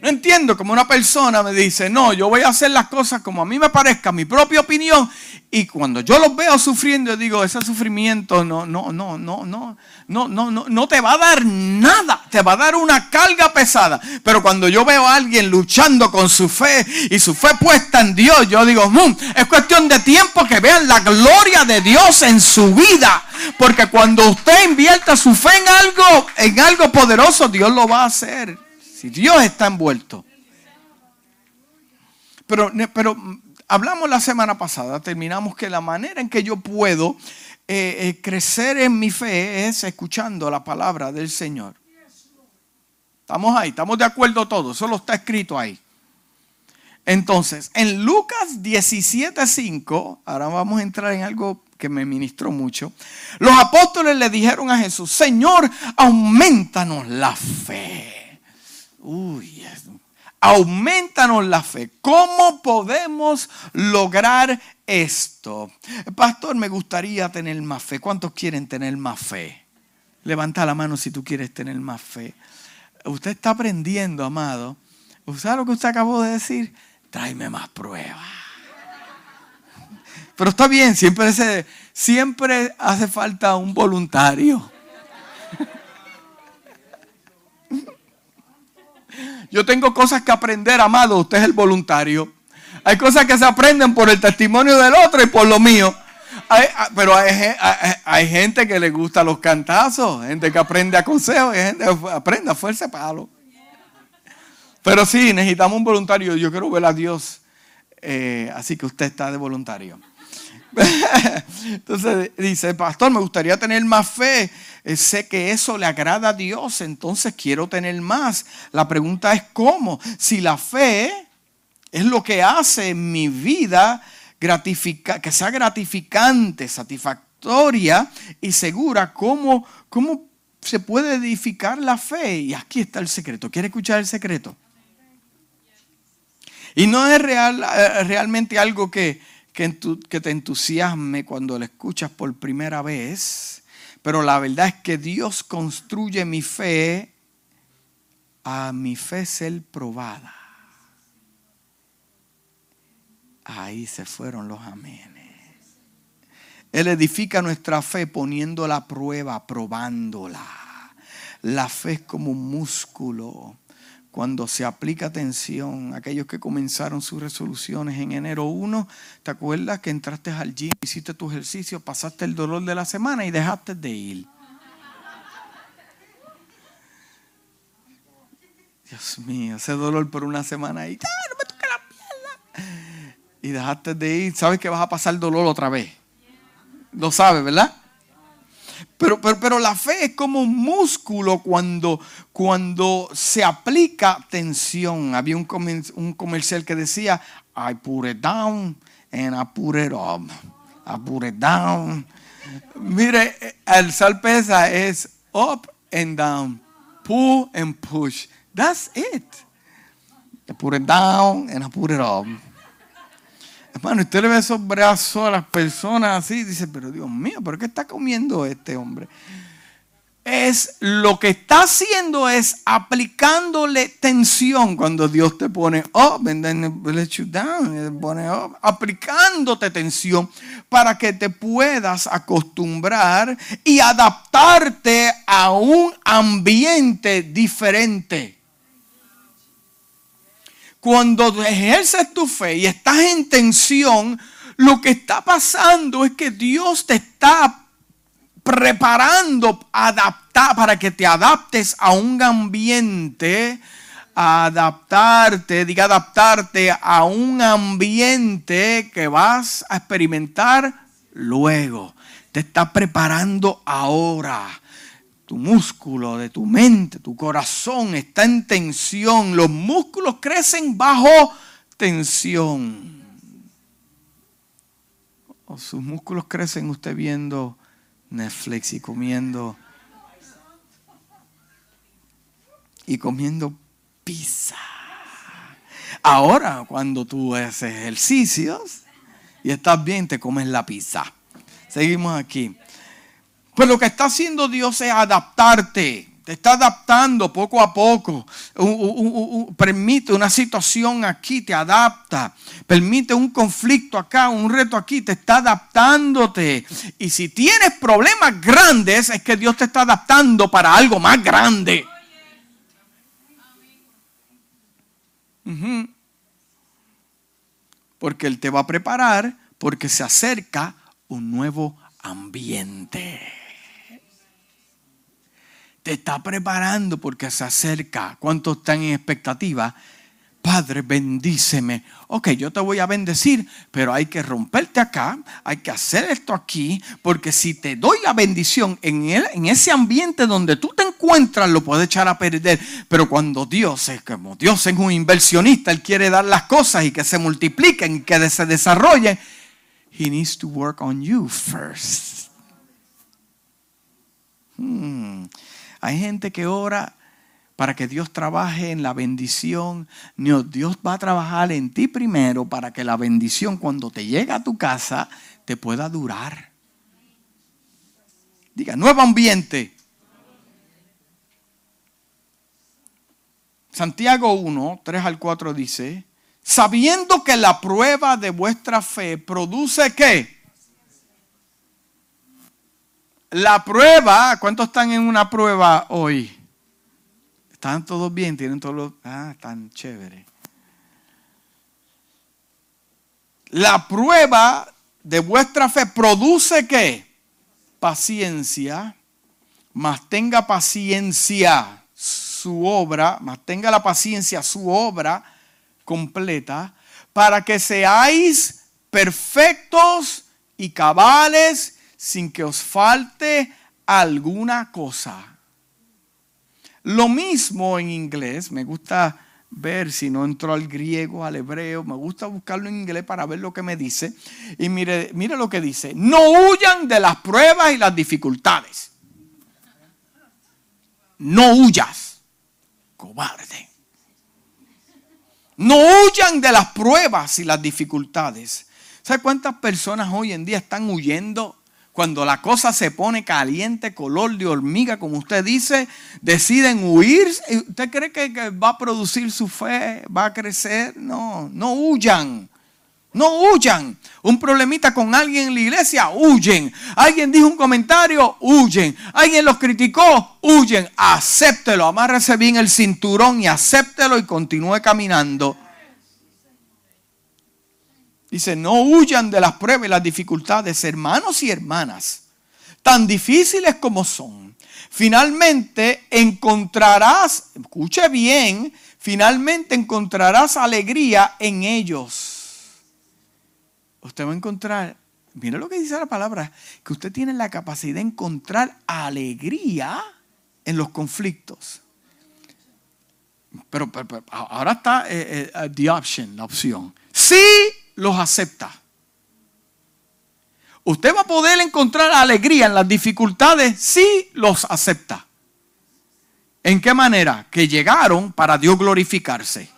No entiendo como una persona me dice, no, yo voy a hacer las cosas como a mí me parezca, mi propia opinión. Y cuando yo los veo sufriendo, digo, ese sufrimiento no, no, no, no, no, no, no, no, no te va a dar nada, te va a dar una carga pesada. Pero cuando yo veo a alguien luchando con su fe y su fe puesta en Dios, yo digo, mm, es cuestión de tiempo que vean la gloria de Dios en su vida. Porque cuando usted invierta su fe en algo, en algo poderoso, Dios lo va a hacer. Si Dios está envuelto. Pero, pero hablamos la semana pasada, terminamos que la manera en que yo puedo eh, eh, crecer en mi fe es escuchando la palabra del Señor. Estamos ahí, estamos de acuerdo todos, solo está escrito ahí. Entonces, en Lucas 17:5, ahora vamos a entrar en algo que me ministró mucho. Los apóstoles le dijeron a Jesús, Señor, aumentanos la fe. Uy, aumentanos la fe. ¿Cómo podemos lograr esto? Pastor, me gustaría tener más fe. ¿Cuántos quieren tener más fe? Levanta la mano si tú quieres tener más fe. Usted está aprendiendo, amado. ¿Sabe lo que usted acabó de decir? Tráeme más pruebas. Pero está bien, siempre, siempre hace falta un voluntario. Yo tengo cosas que aprender, amado. Usted es el voluntario. Hay cosas que se aprenden por el testimonio del otro y por lo mío. Ah, pero hay, gente que le gusta los cantazos, gente que aprende a consejo, gente que aprende a fuerza palo. Pero sí, necesitamos un voluntario. Yo quiero ver a Dios. Eh, así que usted está de voluntario. Entonces dice, pastor, me gustaría tener más fe. Eh, sé que eso le agrada a Dios, entonces quiero tener más. La pregunta es cómo. Si la fe es lo que hace en mi vida que sea gratificante, satisfactoria y segura, ¿cómo, ¿cómo se puede edificar la fe? Y aquí está el secreto. ¿Quiere escuchar el secreto? Y no es real, eh, realmente algo que, que, te entusiasme cuando lo escuchas por primera vez, pero la verdad es que Dios construye mi fe a mi fe ser probada. ahí se fueron los amenes. Él edifica nuestra fe poniéndola a prueba, probándola. La fe es como un músculo. Cuando se aplica tensión, aquellos que comenzaron sus resoluciones en enero 1, ¿te acuerdas que entraste al gym, hiciste tu ejercicio, pasaste el dolor de la semana y dejaste de ir? Dios mío, ese dolor por una semana y ¡ah, no me toca la pierna! Y dejaste de ir, sabes que vas a pasar dolor otra vez. Lo sabes, ¿verdad? Pero, pero, la fe es como un músculo cuando, cuando se aplica tensión. Había un, un comercial que decía, I put it down and I put it up. I put it down. Mire, el salpesa es up and down, pull and push. That's it. I put it down and I put it up. Hermano, usted le ve esos brazos a las personas así y dice, pero Dios mío, ¿por qué está comiendo este hombre? Es lo que está haciendo es aplicándole tensión cuando Dios te pone up and then let you down, pone up, aplicándote tensión para que te puedas acostumbrar y adaptarte a un ambiente diferente. Cuando ejerces tu fe y estás en tensión, lo que está pasando es que Dios te está preparando para que te adaptes a un ambiente, adaptarte, diga adaptarte a un ambiente que vas a experimentar luego. Te está preparando ahora tu músculo de tu mente, tu corazón está en tensión. Los músculos crecen bajo tensión. O sus músculos crecen usted viendo Netflix y comiendo y comiendo pizza. Ahora, cuando tú haces ejercicios y estás bien, te comes la pizza. Seguimos aquí. Pues lo que está haciendo Dios es adaptarte. Te está adaptando poco a poco. permite una situación aquí, te adapta. Permite un conflicto acá, un reto aquí, te está adaptándote. Y si tienes problemas grandes, es que Dios te está adaptando para algo más grande. Porque Él te va a preparar porque se acerca un nuevo ambiente está preparando porque se acerca. ¿Cuántos están en expectativa? Padre, bendíceme. Ok, yo te voy a bendecir, pero hay que romperte acá, hay que hacer esto aquí, porque si te doy la bendición en, en ese ambiente donde tú te encuentras, lo puedes echar a perder. Pero cuando Dios es como Dios es un inversionista, Él quiere dar las cosas y que se multipliquen y que se desarrollen. He needs to work on you first. Hmm. Hay gente que ora para que Dios trabaje en la bendición. Dios va a trabajar en ti primero para que la bendición cuando te llega a tu casa te pueda durar. Diga, nuevo ambiente. Santiago 1, 3 al 4 dice, sabiendo que la prueba de vuestra fe produce qué? La prueba, ¿cuántos están en una prueba hoy? ¿Están todos bien? ¿Tienen todos los... Ah, están chévere. La prueba de vuestra fe produce qué? Paciencia, más tenga paciencia su obra, más tenga la paciencia su obra completa, para que seáis perfectos y cabales sin que os falte alguna cosa. Lo mismo en inglés, me gusta ver si no entró al griego, al hebreo, me gusta buscarlo en inglés para ver lo que me dice. Y mire, mire lo que dice, no huyan de las pruebas y las dificultades. No huyas, cobarde. No huyan de las pruebas y las dificultades. ¿Sabe cuántas personas hoy en día están huyendo cuando la cosa se pone caliente, color de hormiga, como usted dice, deciden huir. ¿Usted cree que va a producir su fe? ¿Va a crecer? No, no huyan. No huyan. Un problemita con alguien en la iglesia, huyen. Alguien dijo un comentario, huyen. Alguien los criticó, huyen. Acéptelo, amárrese bien el cinturón y acéptelo y continúe caminando. Dice, no huyan de las pruebas y las dificultades, hermanos y hermanas, tan difíciles como son. Finalmente encontrarás, escuche bien, finalmente encontrarás alegría en ellos usted va a encontrar, mire lo que dice la palabra, que usted tiene la capacidad de encontrar alegría en los conflictos. Pero, ahora está eh, eh, the option, la opción. Si los acepta. Usted va a poder encontrar alegría en las dificultades si los acepta. ¿En qué manera? Que llegaron para Dios glorificarse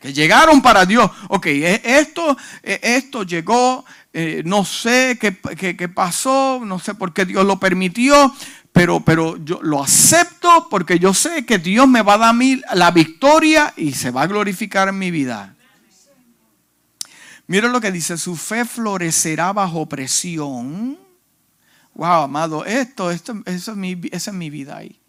que llegaron para Dios. Ok, e, esto, e, esto llegó, eh, no sé qué, pasó, no sé por qué Dios lo permitió, pero, pero yo lo acepto porque yo sé que Dios me va a dar la victoria y se va a glorificar en mi vida. Miren lo que dice, su fe florecerá bajo presión. Wow, amado, esto, esto, eso es mi, esa es mi vida ahí.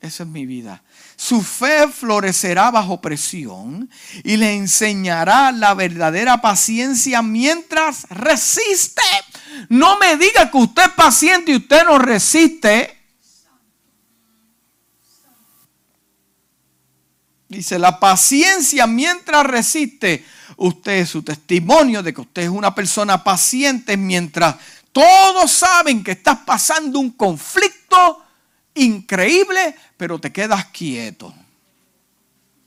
Esa es mi vida. Su fe florecerá bajo presión y le enseñará la verdadera paciencia mientras resiste. No me diga que usted es paciente y usted no resiste. Dice, la paciencia mientras resiste. Usted su testimonio de que usted es una persona paciente mientras todos saben que estás pasando un conflicto increíble, pero te quedas quieto.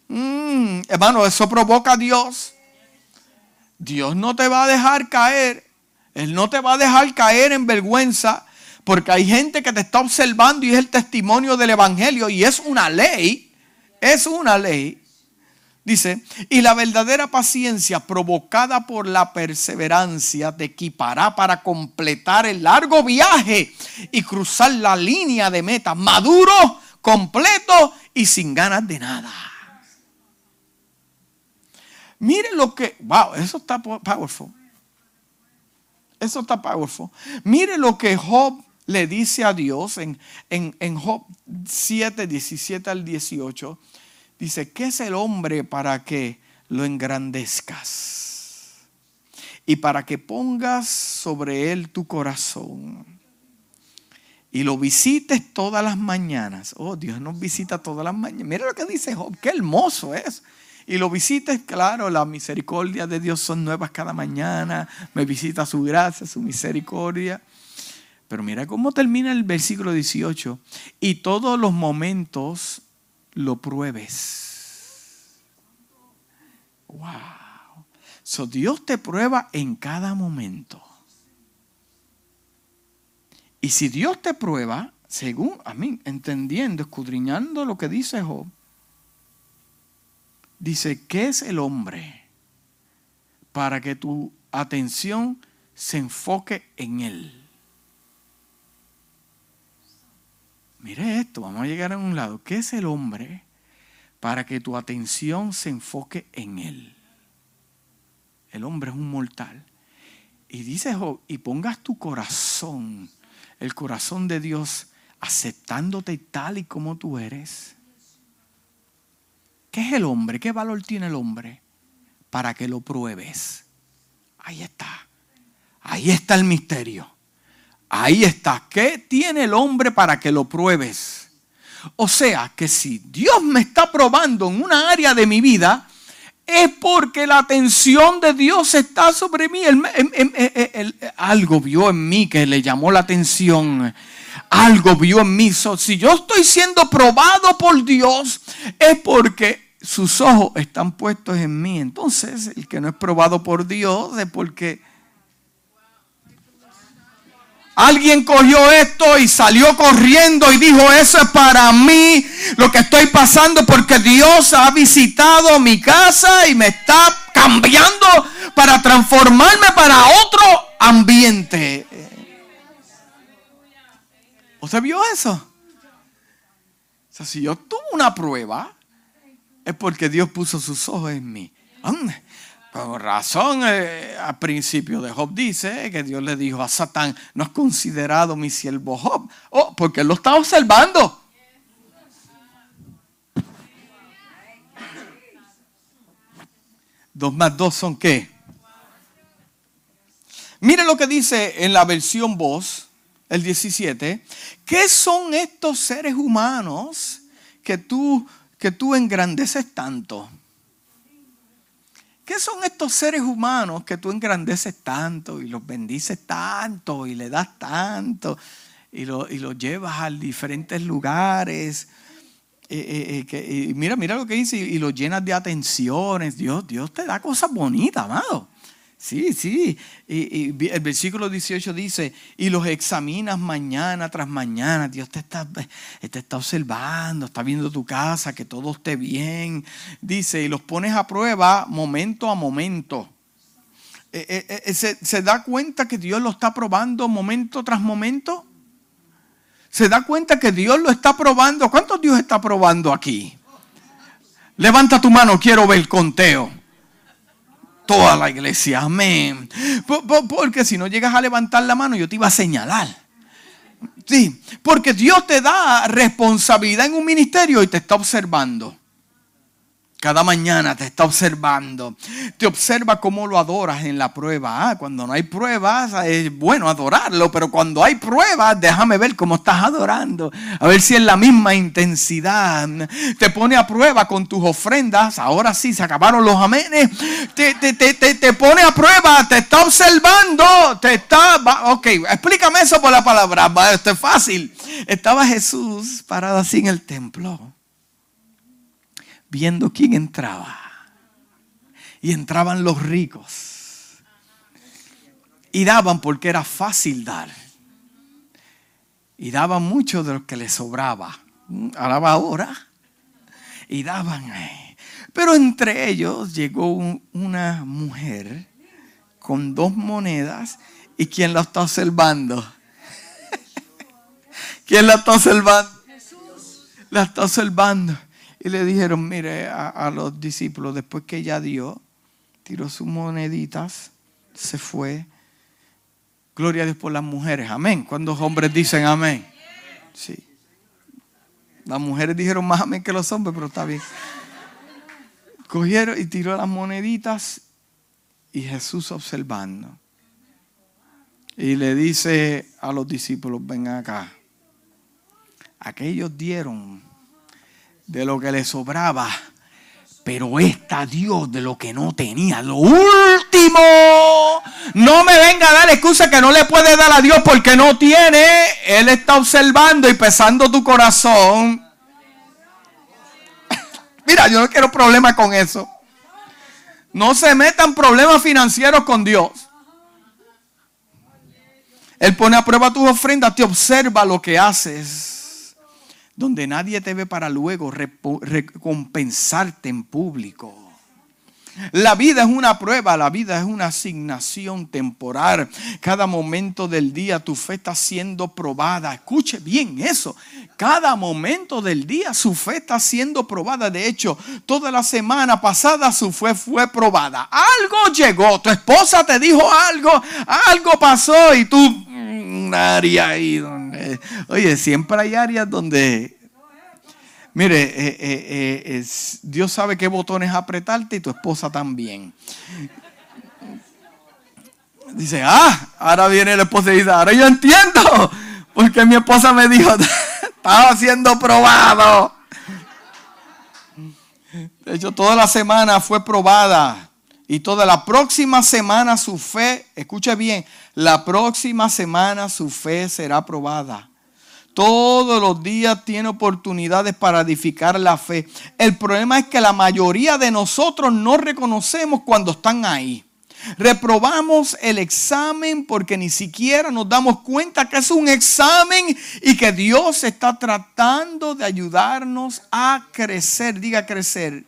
Mm, hermano, eso provoca a Dios. Dios no te va a dejar caer. Él no te va a dejar caer en vergüenza. Porque hay gente que te está observando y es el testimonio del Evangelio. Y es una ley. Es una ley. Dice, y la verdadera paciencia provocada por la perseverancia te equipará para completar el largo viaje y cruzar la línea de meta maduro, completo y sin ganas de nada. Miren lo que, wow, eso está powerful. Eso está powerful. Mire lo que Job le dice a Dios en, en, en Job 7, 17 al 18. Dice, ¿qué es el hombre para que lo engrandezcas? Y para que pongas sobre él tu corazón. Y lo visites todas las mañanas. Oh, Dios nos visita todas las mañanas. Mira lo que dice Job, qué hermoso es. Y lo visites, claro, la misericordia de Dios son nuevas cada mañana. Me visita su gracia, su misericordia. Pero mira cómo termina el versículo 18. Y todos los momentos lo pruebes. Wow. So Dios te prueba en cada momento. Y si Dios te prueba, según a mí, entendiendo, escudriñando lo que dice Job, dice, ¿qué es el hombre? Para que tu atención se enfoque en él. Mire esto, vamos a llegar a un lado. ¿Qué es el hombre? Para que tu atención se enfoque en él. El hombre es un mortal. Y dice Job, y pongas tu corazón, el corazón de Dios, aceptándote tal y como tú eres. ¿Qué es el hombre? ¿Qué valor tiene el hombre? Para que lo pruebes. Ahí está. Ahí está el misterio. Ahí está. ¿Qué tiene el hombre para que lo pruebes? O sea, que si Dios me está probando en una área de mi vida, es porque la atención de Dios está sobre mí. algo vio en mí que le llamó la atención. Algo vio en mí. si yo estoy siendo probado por Dios, es porque sus ojos están puestos en mí. Entonces, el que no es probado por Dios es porque Alguien cogió esto y salió corriendo y dijo, eso es para mí lo que estoy pasando porque Dios ha visitado mi casa y me está cambiando para transformarme para otro ambiente. ¿Usted vio eso? O sea, si yo tuve una prueba, es porque Dios puso sus ojos en mí. Con razón, eh, al principio de Job dice que Dios le dijo a Satán, no has considerado mi siervo Job. Oh, porque él lo está observando. Dos más dos son qué? Mire lo que dice en la versión voz, el 17. ¿Qué son estos seres humanos que tú, que tú engrandeces tanto? ¿Qué son estos seres humanos que tú engrandeces tanto y los bendices tanto y le das tanto y, los llevas a diferentes lugares? Eh, eh, eh, y mira, mira lo que dice, y, los llenas de atenciones. Dios, Dios te da cosas bonitas, amado. Sí, sí. Y, el versículo 18 dice, y los examinas mañana tras mañana. Dios te está, te está observando, está viendo tu casa, que todo esté bien. Dice, y los pones a prueba momento a momento. Eh, eh, eh, ¿se, ¿Se da cuenta que Dios lo está probando momento tras momento? ¿Se da cuenta que Dios lo está probando? ¿Cuántos Dios está probando aquí? Levanta tu mano, quiero ver el conteo toda la iglesia. Amén. Porque si no llegas a levantar la mano, yo te iba a señalar. Sí, porque Dios te da responsabilidad en un ministerio y te está observando. Cada mañana te está observando. Te observa cómo lo adoras en la prueba. Ah, cuando no hay pruebas es bueno adorarlo, pero cuando hay pruebas, déjame ver cómo estás adorando. A ver si es la misma intensidad. Te pone a prueba con tus ofrendas. Ahora sí, se acabaron los amenes. Te, te, te, te pone a prueba, te está observando. Te está... Ok, explícame eso por la palabra. Esto es fácil. Estaba Jesús parado así en el templo viendo quién entraba. Y entraban los ricos. Y daban porque era fácil dar. Y daban mucho de lo que les sobraba. Alaba ahora. Y daban. Eh. Pero entre ellos llegó una mujer con dos monedas. ¿Y quién la está observando? ¿Quién la está observando? Jesús. La está observando. Y le dijeron, mire, a, los discípulos, después que ella dio, tiró sus moneditas, se fue. Gloria a Dios por las mujeres. Amén. Cuando los hombres dicen amén. Sí. Las mujeres dijeron más amén que los hombres, pero está bien. Cogieron y tiró las moneditas y Jesús observando. Y le dice a los discípulos, vengan acá. Aquellos dieron de lo que le sobraba. Pero esta dio de lo que no tenía. Lo último. No me venga a dar excusa que no le puede dar a Dios porque no tiene. Él está observando y pesando tu corazón. Mira, yo no quiero problemas con eso. No se metan problemas financieros con Dios. Él pone a prueba tus ofrendas, te observa lo que haces donde nadie te ve para luego recompensarte en público. La vida es una prueba, la vida es una asignación temporal. Cada momento del día tu fe está siendo probada. Escuche bien eso. Cada momento del día su fe está siendo probada. De hecho, toda la semana pasada su fe fue probada. Algo llegó, tu esposa te dijo algo, algo pasó y tú área ahí donde... Oye, siempre hay áreas donde... Mire, eh, eh, eh, Dios sabe qué botones apretarte y tu esposa también. Dice, ah, ahora viene la esposa y dice, ahora yo entiendo, porque mi esposa me dijo, estaba siendo probado. De hecho, toda la semana fue probada. Y toda la próxima semana su fe, escuche bien, la próxima semana su fe será probada. Todos los días tiene oportunidades para edificar la fe. El problema es que la mayoría de nosotros no reconocemos cuando están ahí. Reprobamos el examen porque ni siquiera nos damos cuenta que es un examen y que Dios está tratando de ayudarnos a crecer. Diga crecer.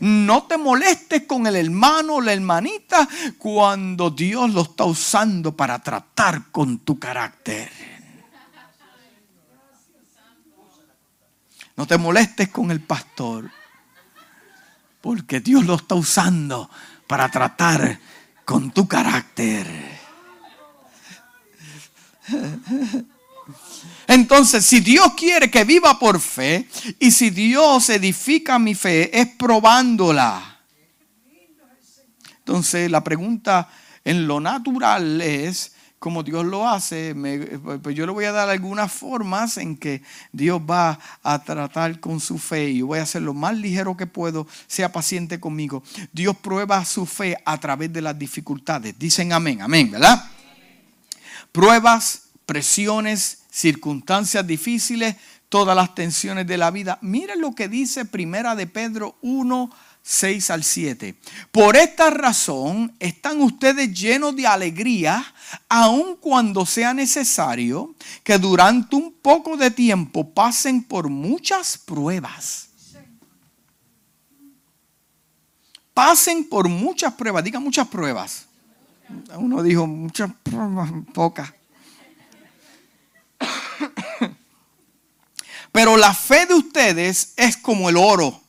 No te molestes con el hermano o la hermanita cuando Dios lo está usando para tratar con tu carácter. No te molestes con el pastor, porque Dios lo está usando para tratar con tu carácter. Entonces, si Dios quiere que viva por fe y si Dios edifica mi fe, es probándola. Entonces, la pregunta en lo natural es, como Dios lo hace, pues yo le voy a dar algunas formas en que Dios va a tratar con su fe y yo voy a hacer lo más ligero que puedo, sea paciente conmigo. Dios prueba su fe a través de las dificultades. Dicen amén, amén, ¿verdad? Pruebas, presiones, circunstancias difíciles, todas las tensiones de la vida. Miren lo que dice Primera de Pedro 1, 6 al 7. Por esta razón están ustedes llenos de alegría, aun cuando sea necesario que durante un poco de tiempo pasen por muchas pruebas. Pasen por muchas pruebas, diga muchas pruebas. Uno dijo muchas pruebas, pocas. Pero la fe de ustedes es como el oro.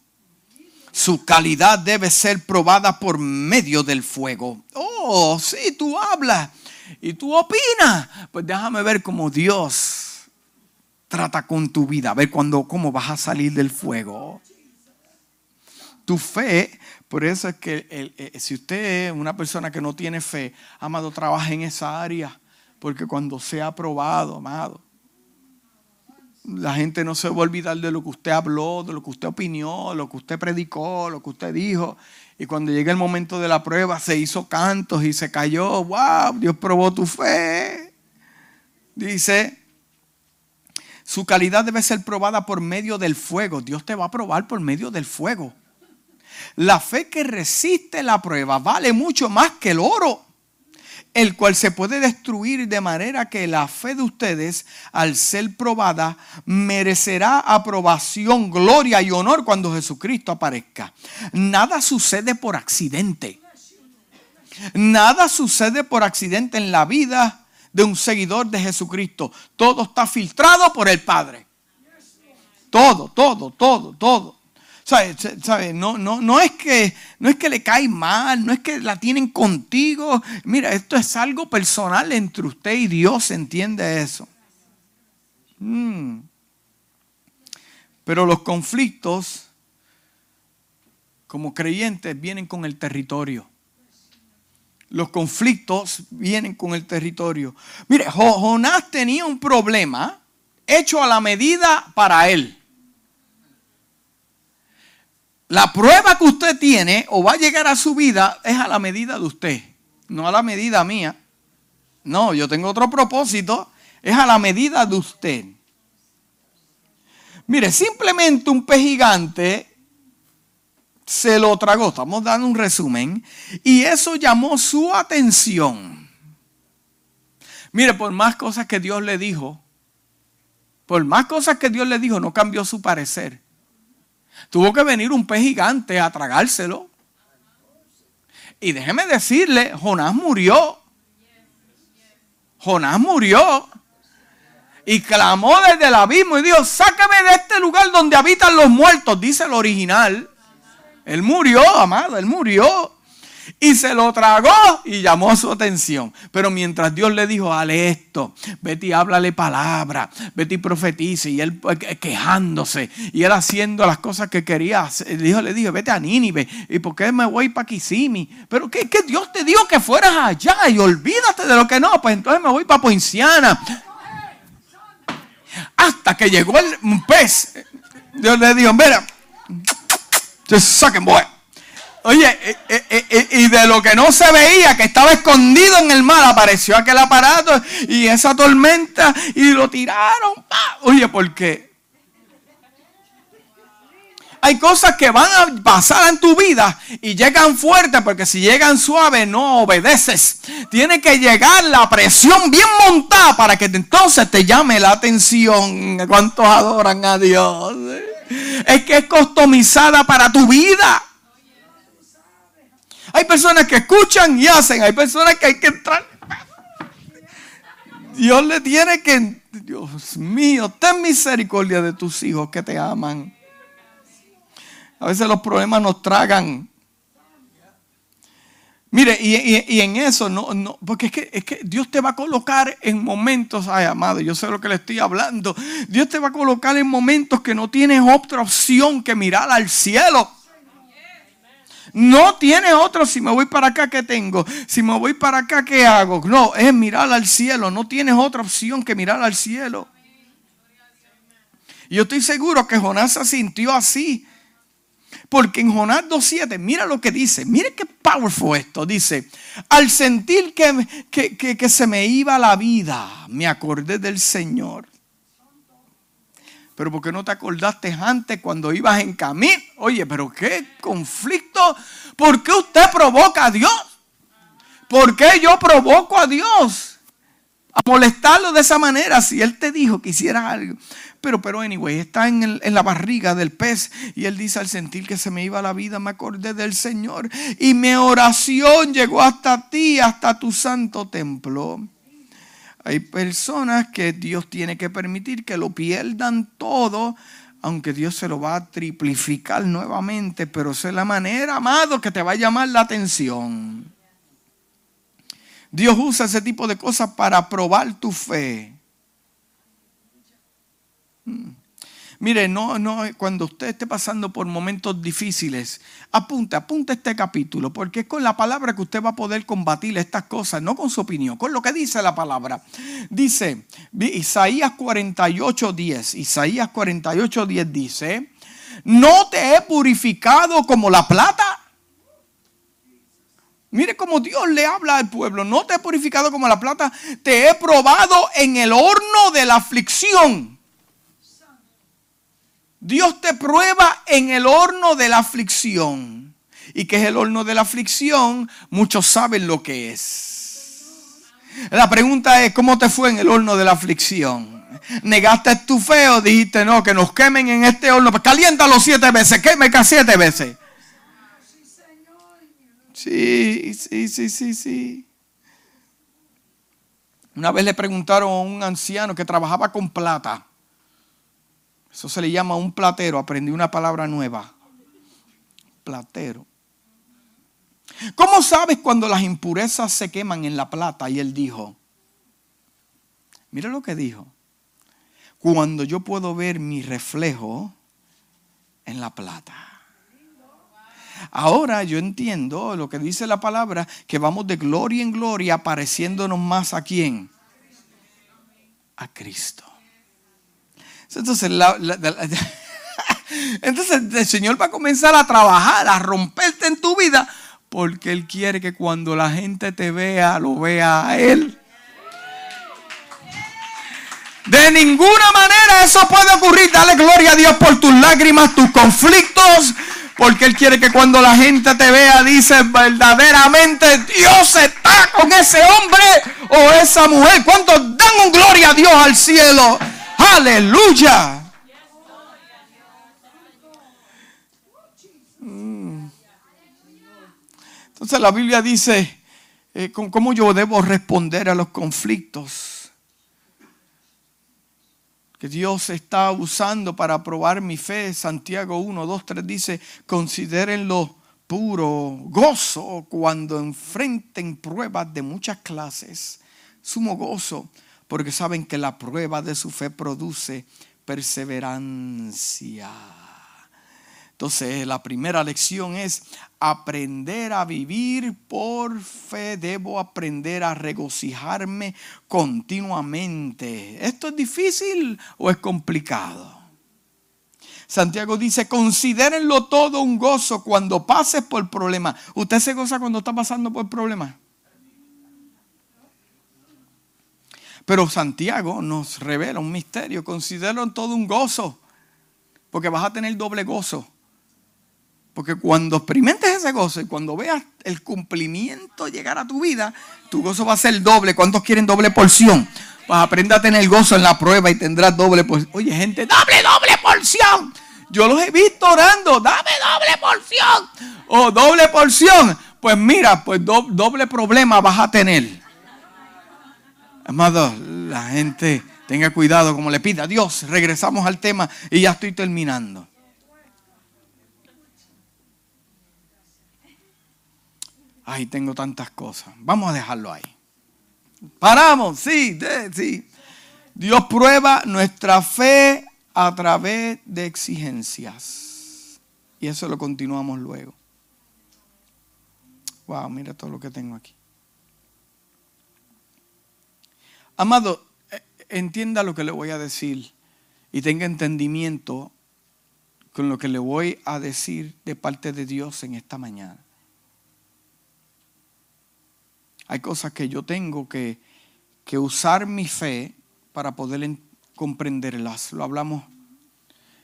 Su calidad debe ser probada por medio del fuego. Oh, sí, tú hablas y tú opinas. Pues déjame ver cómo Dios trata con tu vida. A ver cuando, cómo vas a salir del fuego. Tu fe, por eso es que si usted es una persona que no tiene fe, amado, trabaja en esa área. Porque cuando sea aprobado, amado, la gente no se va a olvidar de lo que usted habló, de lo que usted opinó, lo que usted predicó, lo que usted dijo. Y cuando llegue el momento de la prueba, se hizo cantos y se cayó. ¡Wow! Dios probó tu fe. Dice, su calidad debe ser probada por medio del fuego. Dios te va a probar por medio del fuego. La fe que resiste la prueba vale mucho más que el oro el cual se puede destruir de manera que la fe de ustedes, al ser probada, merecerá aprobación, gloria y honor cuando Jesucristo aparezca. Nada sucede por accidente. Nada sucede por accidente en la vida de un seguidor de Jesucristo. Todo está filtrado por el Padre. Todo, todo, todo, todo. ¿Sabe? No, no, no, es que, no es que le cae mal, no es que la tienen contigo. Mira, esto es algo personal entre usted y Dios, ¿entiende eso? Mm. Pero los conflictos, como creyentes, vienen con el territorio. Los conflictos vienen con el territorio. Mire, Jonás tenía un problema hecho a la medida para él. La prueba que usted tiene o va a llegar a su vida es a la medida de usted, no a la medida mía. No, yo tengo otro propósito, es a la medida de usted. Mire, simplemente un pez gigante se lo tragó, estamos dando un resumen, y eso llamó su atención. Mire, por más cosas que Dios le dijo, por más cosas que Dios le dijo, no cambió su parecer. Tuvo que venir un pez gigante a tragárselo. Y déjeme decirle, Jonás murió. Jonás murió. Y clamó desde el abismo y dijo, sáqueme de este lugar donde habitan los muertos, dice el original. Él murió, amado, él murió y se lo tragó y llamó su atención. Pero mientras Dios le dijo, hale esto, vete y háblale palabra, vete y profetice, y él pues, quejándose, y él haciendo las cosas que quería, Dios le dijo, vete a Nínive, ¿y por qué me voy para Kisimi? Pero que, Dios te dijo que fueras allá y olvídate de lo que no, pues entonces me voy para Poinciana. Hasta que llegó el pez, Dios le dijo, mira, just sucking boy. Oye, eh, eh, eh, y de lo que no se veía, que estaba escondido en el mar, apareció aquel aparato y esa tormenta y lo tiraron. Oye, ¿por qué? Hay cosas que van a pasar en tu vida y llegan fuertes porque si llegan suaves no obedeces. Tiene que llegar la presión bien montada para que entonces te llame la atención. ¿Cuántos adoran a Dios? Es que es customizada para tu vida. Hay personas que escuchan y hacen. Hay personas que hay que entrar. Dios le tiene que... Dios mío, ten misericordia de tus hijos que te aman. A veces los problemas nos tragan. Mire, y, en eso, no, no, porque es que, es que Dios te va a colocar en momentos, ay amado, yo sé lo que le estoy hablando. Dios te va a colocar en momentos que no tienes otra opción que mirar al cielo. No tienes otro, si me voy para acá, ¿qué tengo? Si me voy para acá, ¿qué hago? No, es mirar al cielo. No tienes otra opción que mirar al cielo. Yo estoy seguro que Jonás se sintió así. Porque en Jonás 2.7, mira lo que dice, mire qué powerful esto. Dice, al sentir que, que, se me iba la vida, me acordé del Señor. Pero ¿por qué no te acordaste antes cuando ibas en camino? Oye, pero qué conflicto. ¿Por qué usted provoca a Dios? ¿Por qué yo provoco a Dios? A molestarlo de esa manera si Él te dijo que hiciera algo. Pero, pero, anyway, está en, la barriga del pez. Y él dice, al sentir que se me iba la vida, me acordé del Señor. Y mi oración llegó hasta ti, hasta tu santo templo. Hay personas que Dios tiene que permitir que lo pierdan todo, aunque Dios se lo va a triplificar nuevamente, pero esa es la manera, amado, que te va a llamar la atención. Dios usa ese tipo de cosas para probar tu fe. Mire, no, no, cuando usted esté pasando por momentos difíciles, apunte, apunte este capítulo, porque es con la palabra que usted va a poder combatir estas cosas, no con su opinión, con lo que dice la palabra. Dice Isaías 48, 10, Isaías 48, 10 dice, no te he purificado como la plata. Mire cómo Dios le habla al pueblo, no te he purificado como la plata, te he probado en el horno de la aflicción Dios te prueba en el horno de la aflicción. ¿Y qué es el horno de la aflicción? Muchos saben lo que es. La pregunta es, ¿cómo te fue en el horno de la aflicción? ¿Negaste tu fe o dijiste, no, que nos quemen en este horno? Pues caliéntalo siete veces, queme siete veces. Sí, sí, sí, sí, sí. Una vez le preguntaron a un anciano que trabajaba con plata. Eso se le llama un platero. Aprendí una palabra nueva. Platero. ¿Cómo sabes cuando las impurezas se queman en la plata? Y él dijo, mira lo que dijo. Cuando yo puedo ver mi reflejo en la plata. Ahora yo entiendo lo que dice la palabra, que vamos de gloria en gloria pareciéndonos más a quién? A Cristo. Entonces, entonces el Señor va a comenzar a trabajar, a romperte en tu vida, porque Él quiere que cuando la gente te vea, lo vea a Él. De ninguna manera eso puede ocurrir. Dale gloria a Dios por tus lágrimas, tus conflictos. Porque Él quiere que cuando la gente te vea, dice verdaderamente Dios está con ese hombre o esa mujer. ¿Cuántos dan un gloria a Dios al cielo? Aleluya. Mm. Entonces la Biblia dice, eh, ¿cómo yo debo responder a los conflictos? Que Dios está usando para probar mi fe. Santiago 1, 2, 3 dice, considérenlo puro gozo cuando enfrenten pruebas de muchas clases. Sumo gozo porque saben que la prueba de su fe produce perseverancia. Entonces, la primera lección es aprender a vivir por fe. Debo aprender a regocijarme continuamente. ¿Esto es difícil o es complicado? Santiago dice, considérenlo todo un gozo cuando pases por problemas. ¿Usted se goza cuando está pasando por problemas? Pero Santiago nos revela un misterio. Considero todo un gozo. Porque vas a tener doble gozo. Porque cuando experimentes ese gozo y cuando veas el cumplimiento llegar a tu vida, tu gozo va a ser doble. ¿Cuántos quieren doble porción? Vas a aprender a tener gozo en la prueba y tendrás doble porción. Oye, gente, dame doble porción. Yo los he visto orando, dame doble porción. O doble porción. Pues mira, pues doble problema vas a tener. Amado, la gente tenga cuidado como le pida Dios. Regresamos al tema y ya estoy terminando. Ay, tengo tantas cosas. Vamos a dejarlo ahí. Paramos, sí, sí. Dios prueba nuestra fe a través de exigencias. Y eso lo continuamos luego. Wow, mira todo lo que tengo aquí. Amado, eh, entienda lo que le voy a decir y tenga entendimiento con lo que le voy a decir de parte de Dios en esta mañana. Hay cosas que yo tengo que, usar mi fe para poder comprenderlas. Lo hablamos.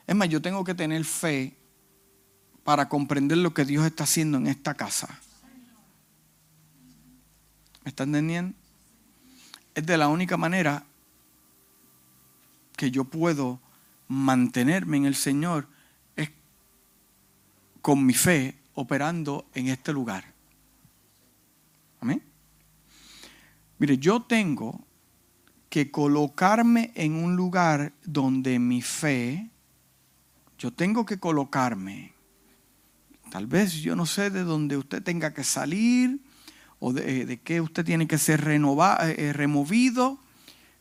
Es más, yo tengo que tener fe para comprender lo que Dios está haciendo en esta casa. ¿Me están entendiendo? Es de la única manera que yo puedo mantenerme en el Señor es con mi fe operando en este lugar. Amén. Mire, yo tengo que colocarme en un lugar donde mi fe, yo tengo que colocarme, tal vez yo no sé de dónde usted tenga que salir o de, de qué usted tiene que ser eh, eh, removido,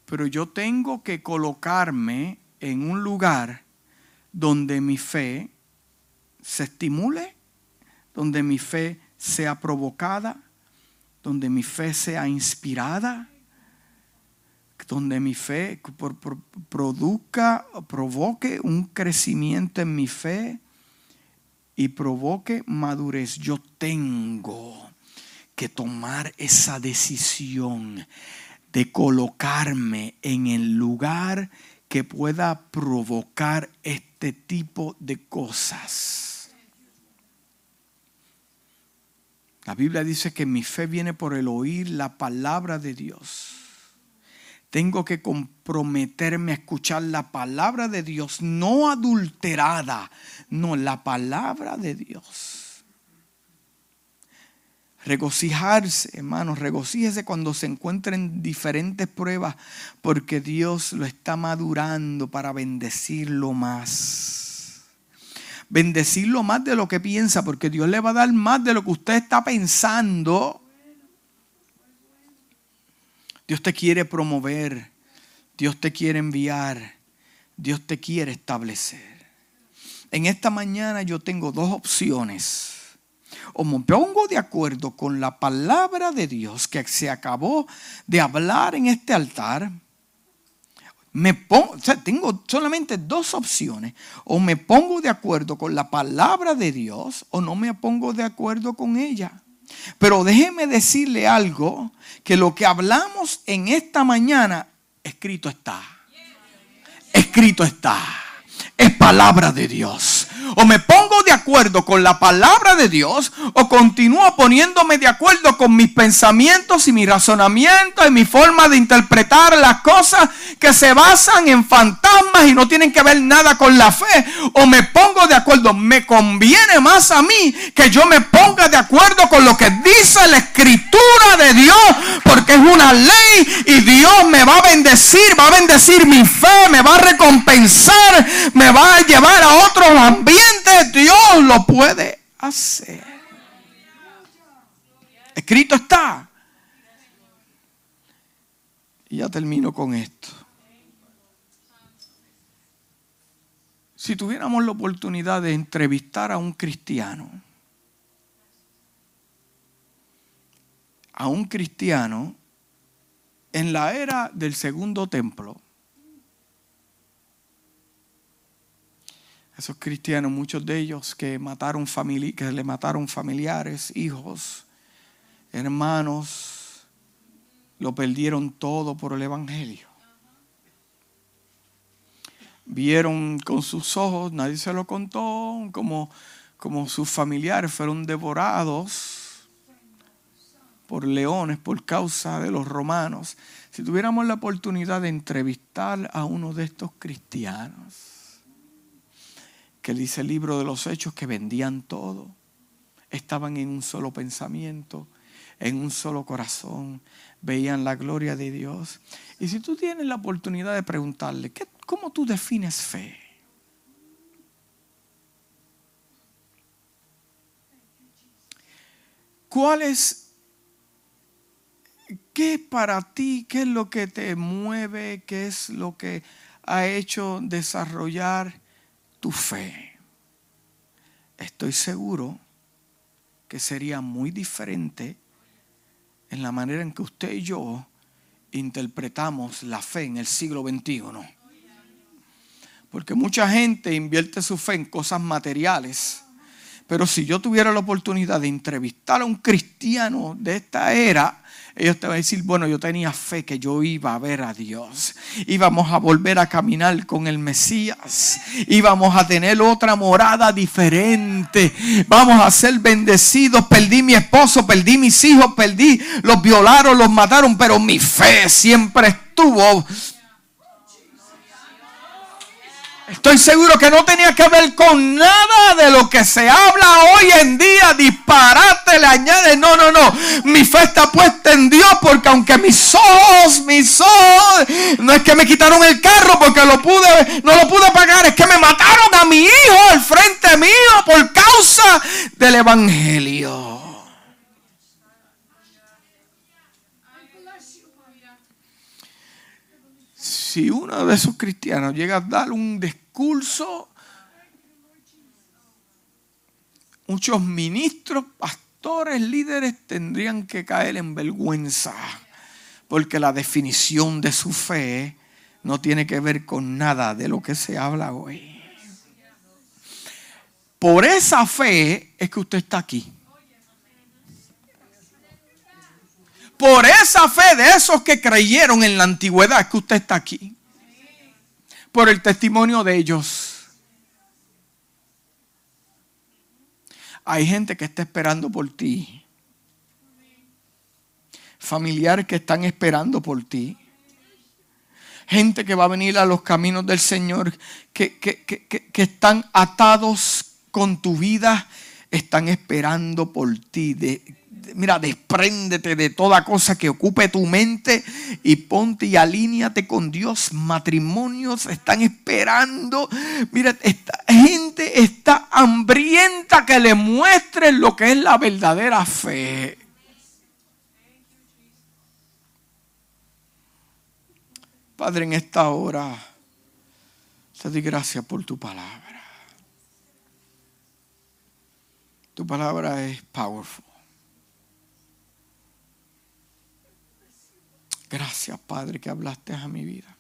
pero yo tengo que colocarme en un lugar donde mi fe se estimule, donde mi fe sea provocada, donde mi fe sea inspirada, donde mi fe produzca, provoque un crecimiento en mi fe y provoque madurez. Yo tengo que tomar esa decisión de colocarme en el lugar que pueda provocar este tipo de cosas. La Biblia dice que mi fe viene por el oír la palabra de Dios. Tengo que comprometerme a escuchar la palabra de Dios, no adulterada, no, la palabra de Dios. Regocijarse, hermanos, regocíjese cuando se encuentren diferentes pruebas, porque Dios lo está madurando para bendecirlo más bendecirlo más de lo que piensa, porque Dios le va a dar más de lo que usted está pensando. Dios te quiere promover, Dios te quiere enviar, Dios te quiere establecer. En esta mañana yo tengo dos opciones. O me pongo de acuerdo con la palabra de Dios que se acabó de hablar en este altar me pongo, tengo solamente dos opciones. O me pongo de acuerdo con la palabra de Dios o no me pongo de acuerdo con ella. Pero déjeme decirle algo, que lo que hablamos en esta mañana, escrito está. Escrito está. Es palabra de Dios. O me pongo de acuerdo con la palabra de Dios o continúo poniéndome de acuerdo con mis pensamientos y mi razonamiento y mi forma de interpretar las cosas que se basan en fantasmas y no tienen que ver nada con la fe. O me pongo de acuerdo. Me conviene más a mí que yo me ponga de acuerdo con lo que dice la escritura de Dios porque es una ley y Dios me va a bendecir, va a bendecir mi fe, me va a recompensar, me va a llevar a otros ambientes Dios lo puede hacer. Escrito está. Y ya termino con esto. Si tuviéramos la oportunidad de entrevistar a un cristiano, a un cristiano en la era del segundo templo, esos cristianos, muchos de ellos que, mataron que le mataron familiares, hijos, hermanos, lo perdieron todo por el Evangelio. Vieron con sus ojos, nadie se lo contó, como, como sus familiares fueron devorados por leones por causa de los romanos. Si tuviéramos la oportunidad de entrevistar a uno de estos cristianos, que dice el libro de los hechos que vendían todo, estaban en un solo pensamiento, en un solo corazón, veían la gloria de Dios. Y si tú tienes la oportunidad de preguntarle, ¿qué, ¿cómo tú defines fe? ¿Cuál es, qué para ti, qué es lo que te mueve, qué es lo que ha hecho desarrollar tu fe? Estoy seguro que sería muy diferente en la manera en que usted y yo interpretamos la fe en el siglo XXI. Porque mucha gente invierte su fe en cosas materiales. Pero si yo tuviera la oportunidad de entrevistar a un cristiano de esta era, ellos te van a decir, bueno, yo tenía fe que yo iba a ver a Dios. Íbamos a volver a caminar con el Mesías. Íbamos a tener otra morada diferente. Vamos a ser bendecidos. Perdí mi esposo, perdí mis hijos, perdí, los violaron, los mataron, pero mi fe siempre estuvo Estoy seguro que no tenía que ver con nada de lo que se habla hoy en día. Disparate le añade. No, no, no. Mi fe está puesta en Dios porque aunque mis ojos, mis ojos, no es que me quitaron el carro porque lo pude, no lo pude pagar. Es que me mataron a mi hijo al frente mío por causa del evangelio. si uno de esos cristianos llega a dar un discurso, muchos ministros, pastores, líderes tendrían que caer en vergüenza, porque la definición de su fe no tiene que ver con nada de lo que se habla hoy. Por esa fe es que usted está aquí. Por esa fe de esos que creyeron en la antigüedad que usted está aquí. Por el testimonio de ellos. Hay gente que está esperando por ti. Familiares que están esperando por ti. Gente que va a venir a los caminos del Señor, que, que están atados con tu vida, están esperando por ti. De, mira, despréndete de toda cosa que ocupe tu mente y ponte y alíñate con Dios. Matrimonios están esperando. Mira, esta gente está hambrienta que le muestre lo que es la verdadera fe. Padre, en esta hora, te doy gracias por tu palabra. Tu palabra es powerful. Gracias, Padre, que hablaste a mi vida.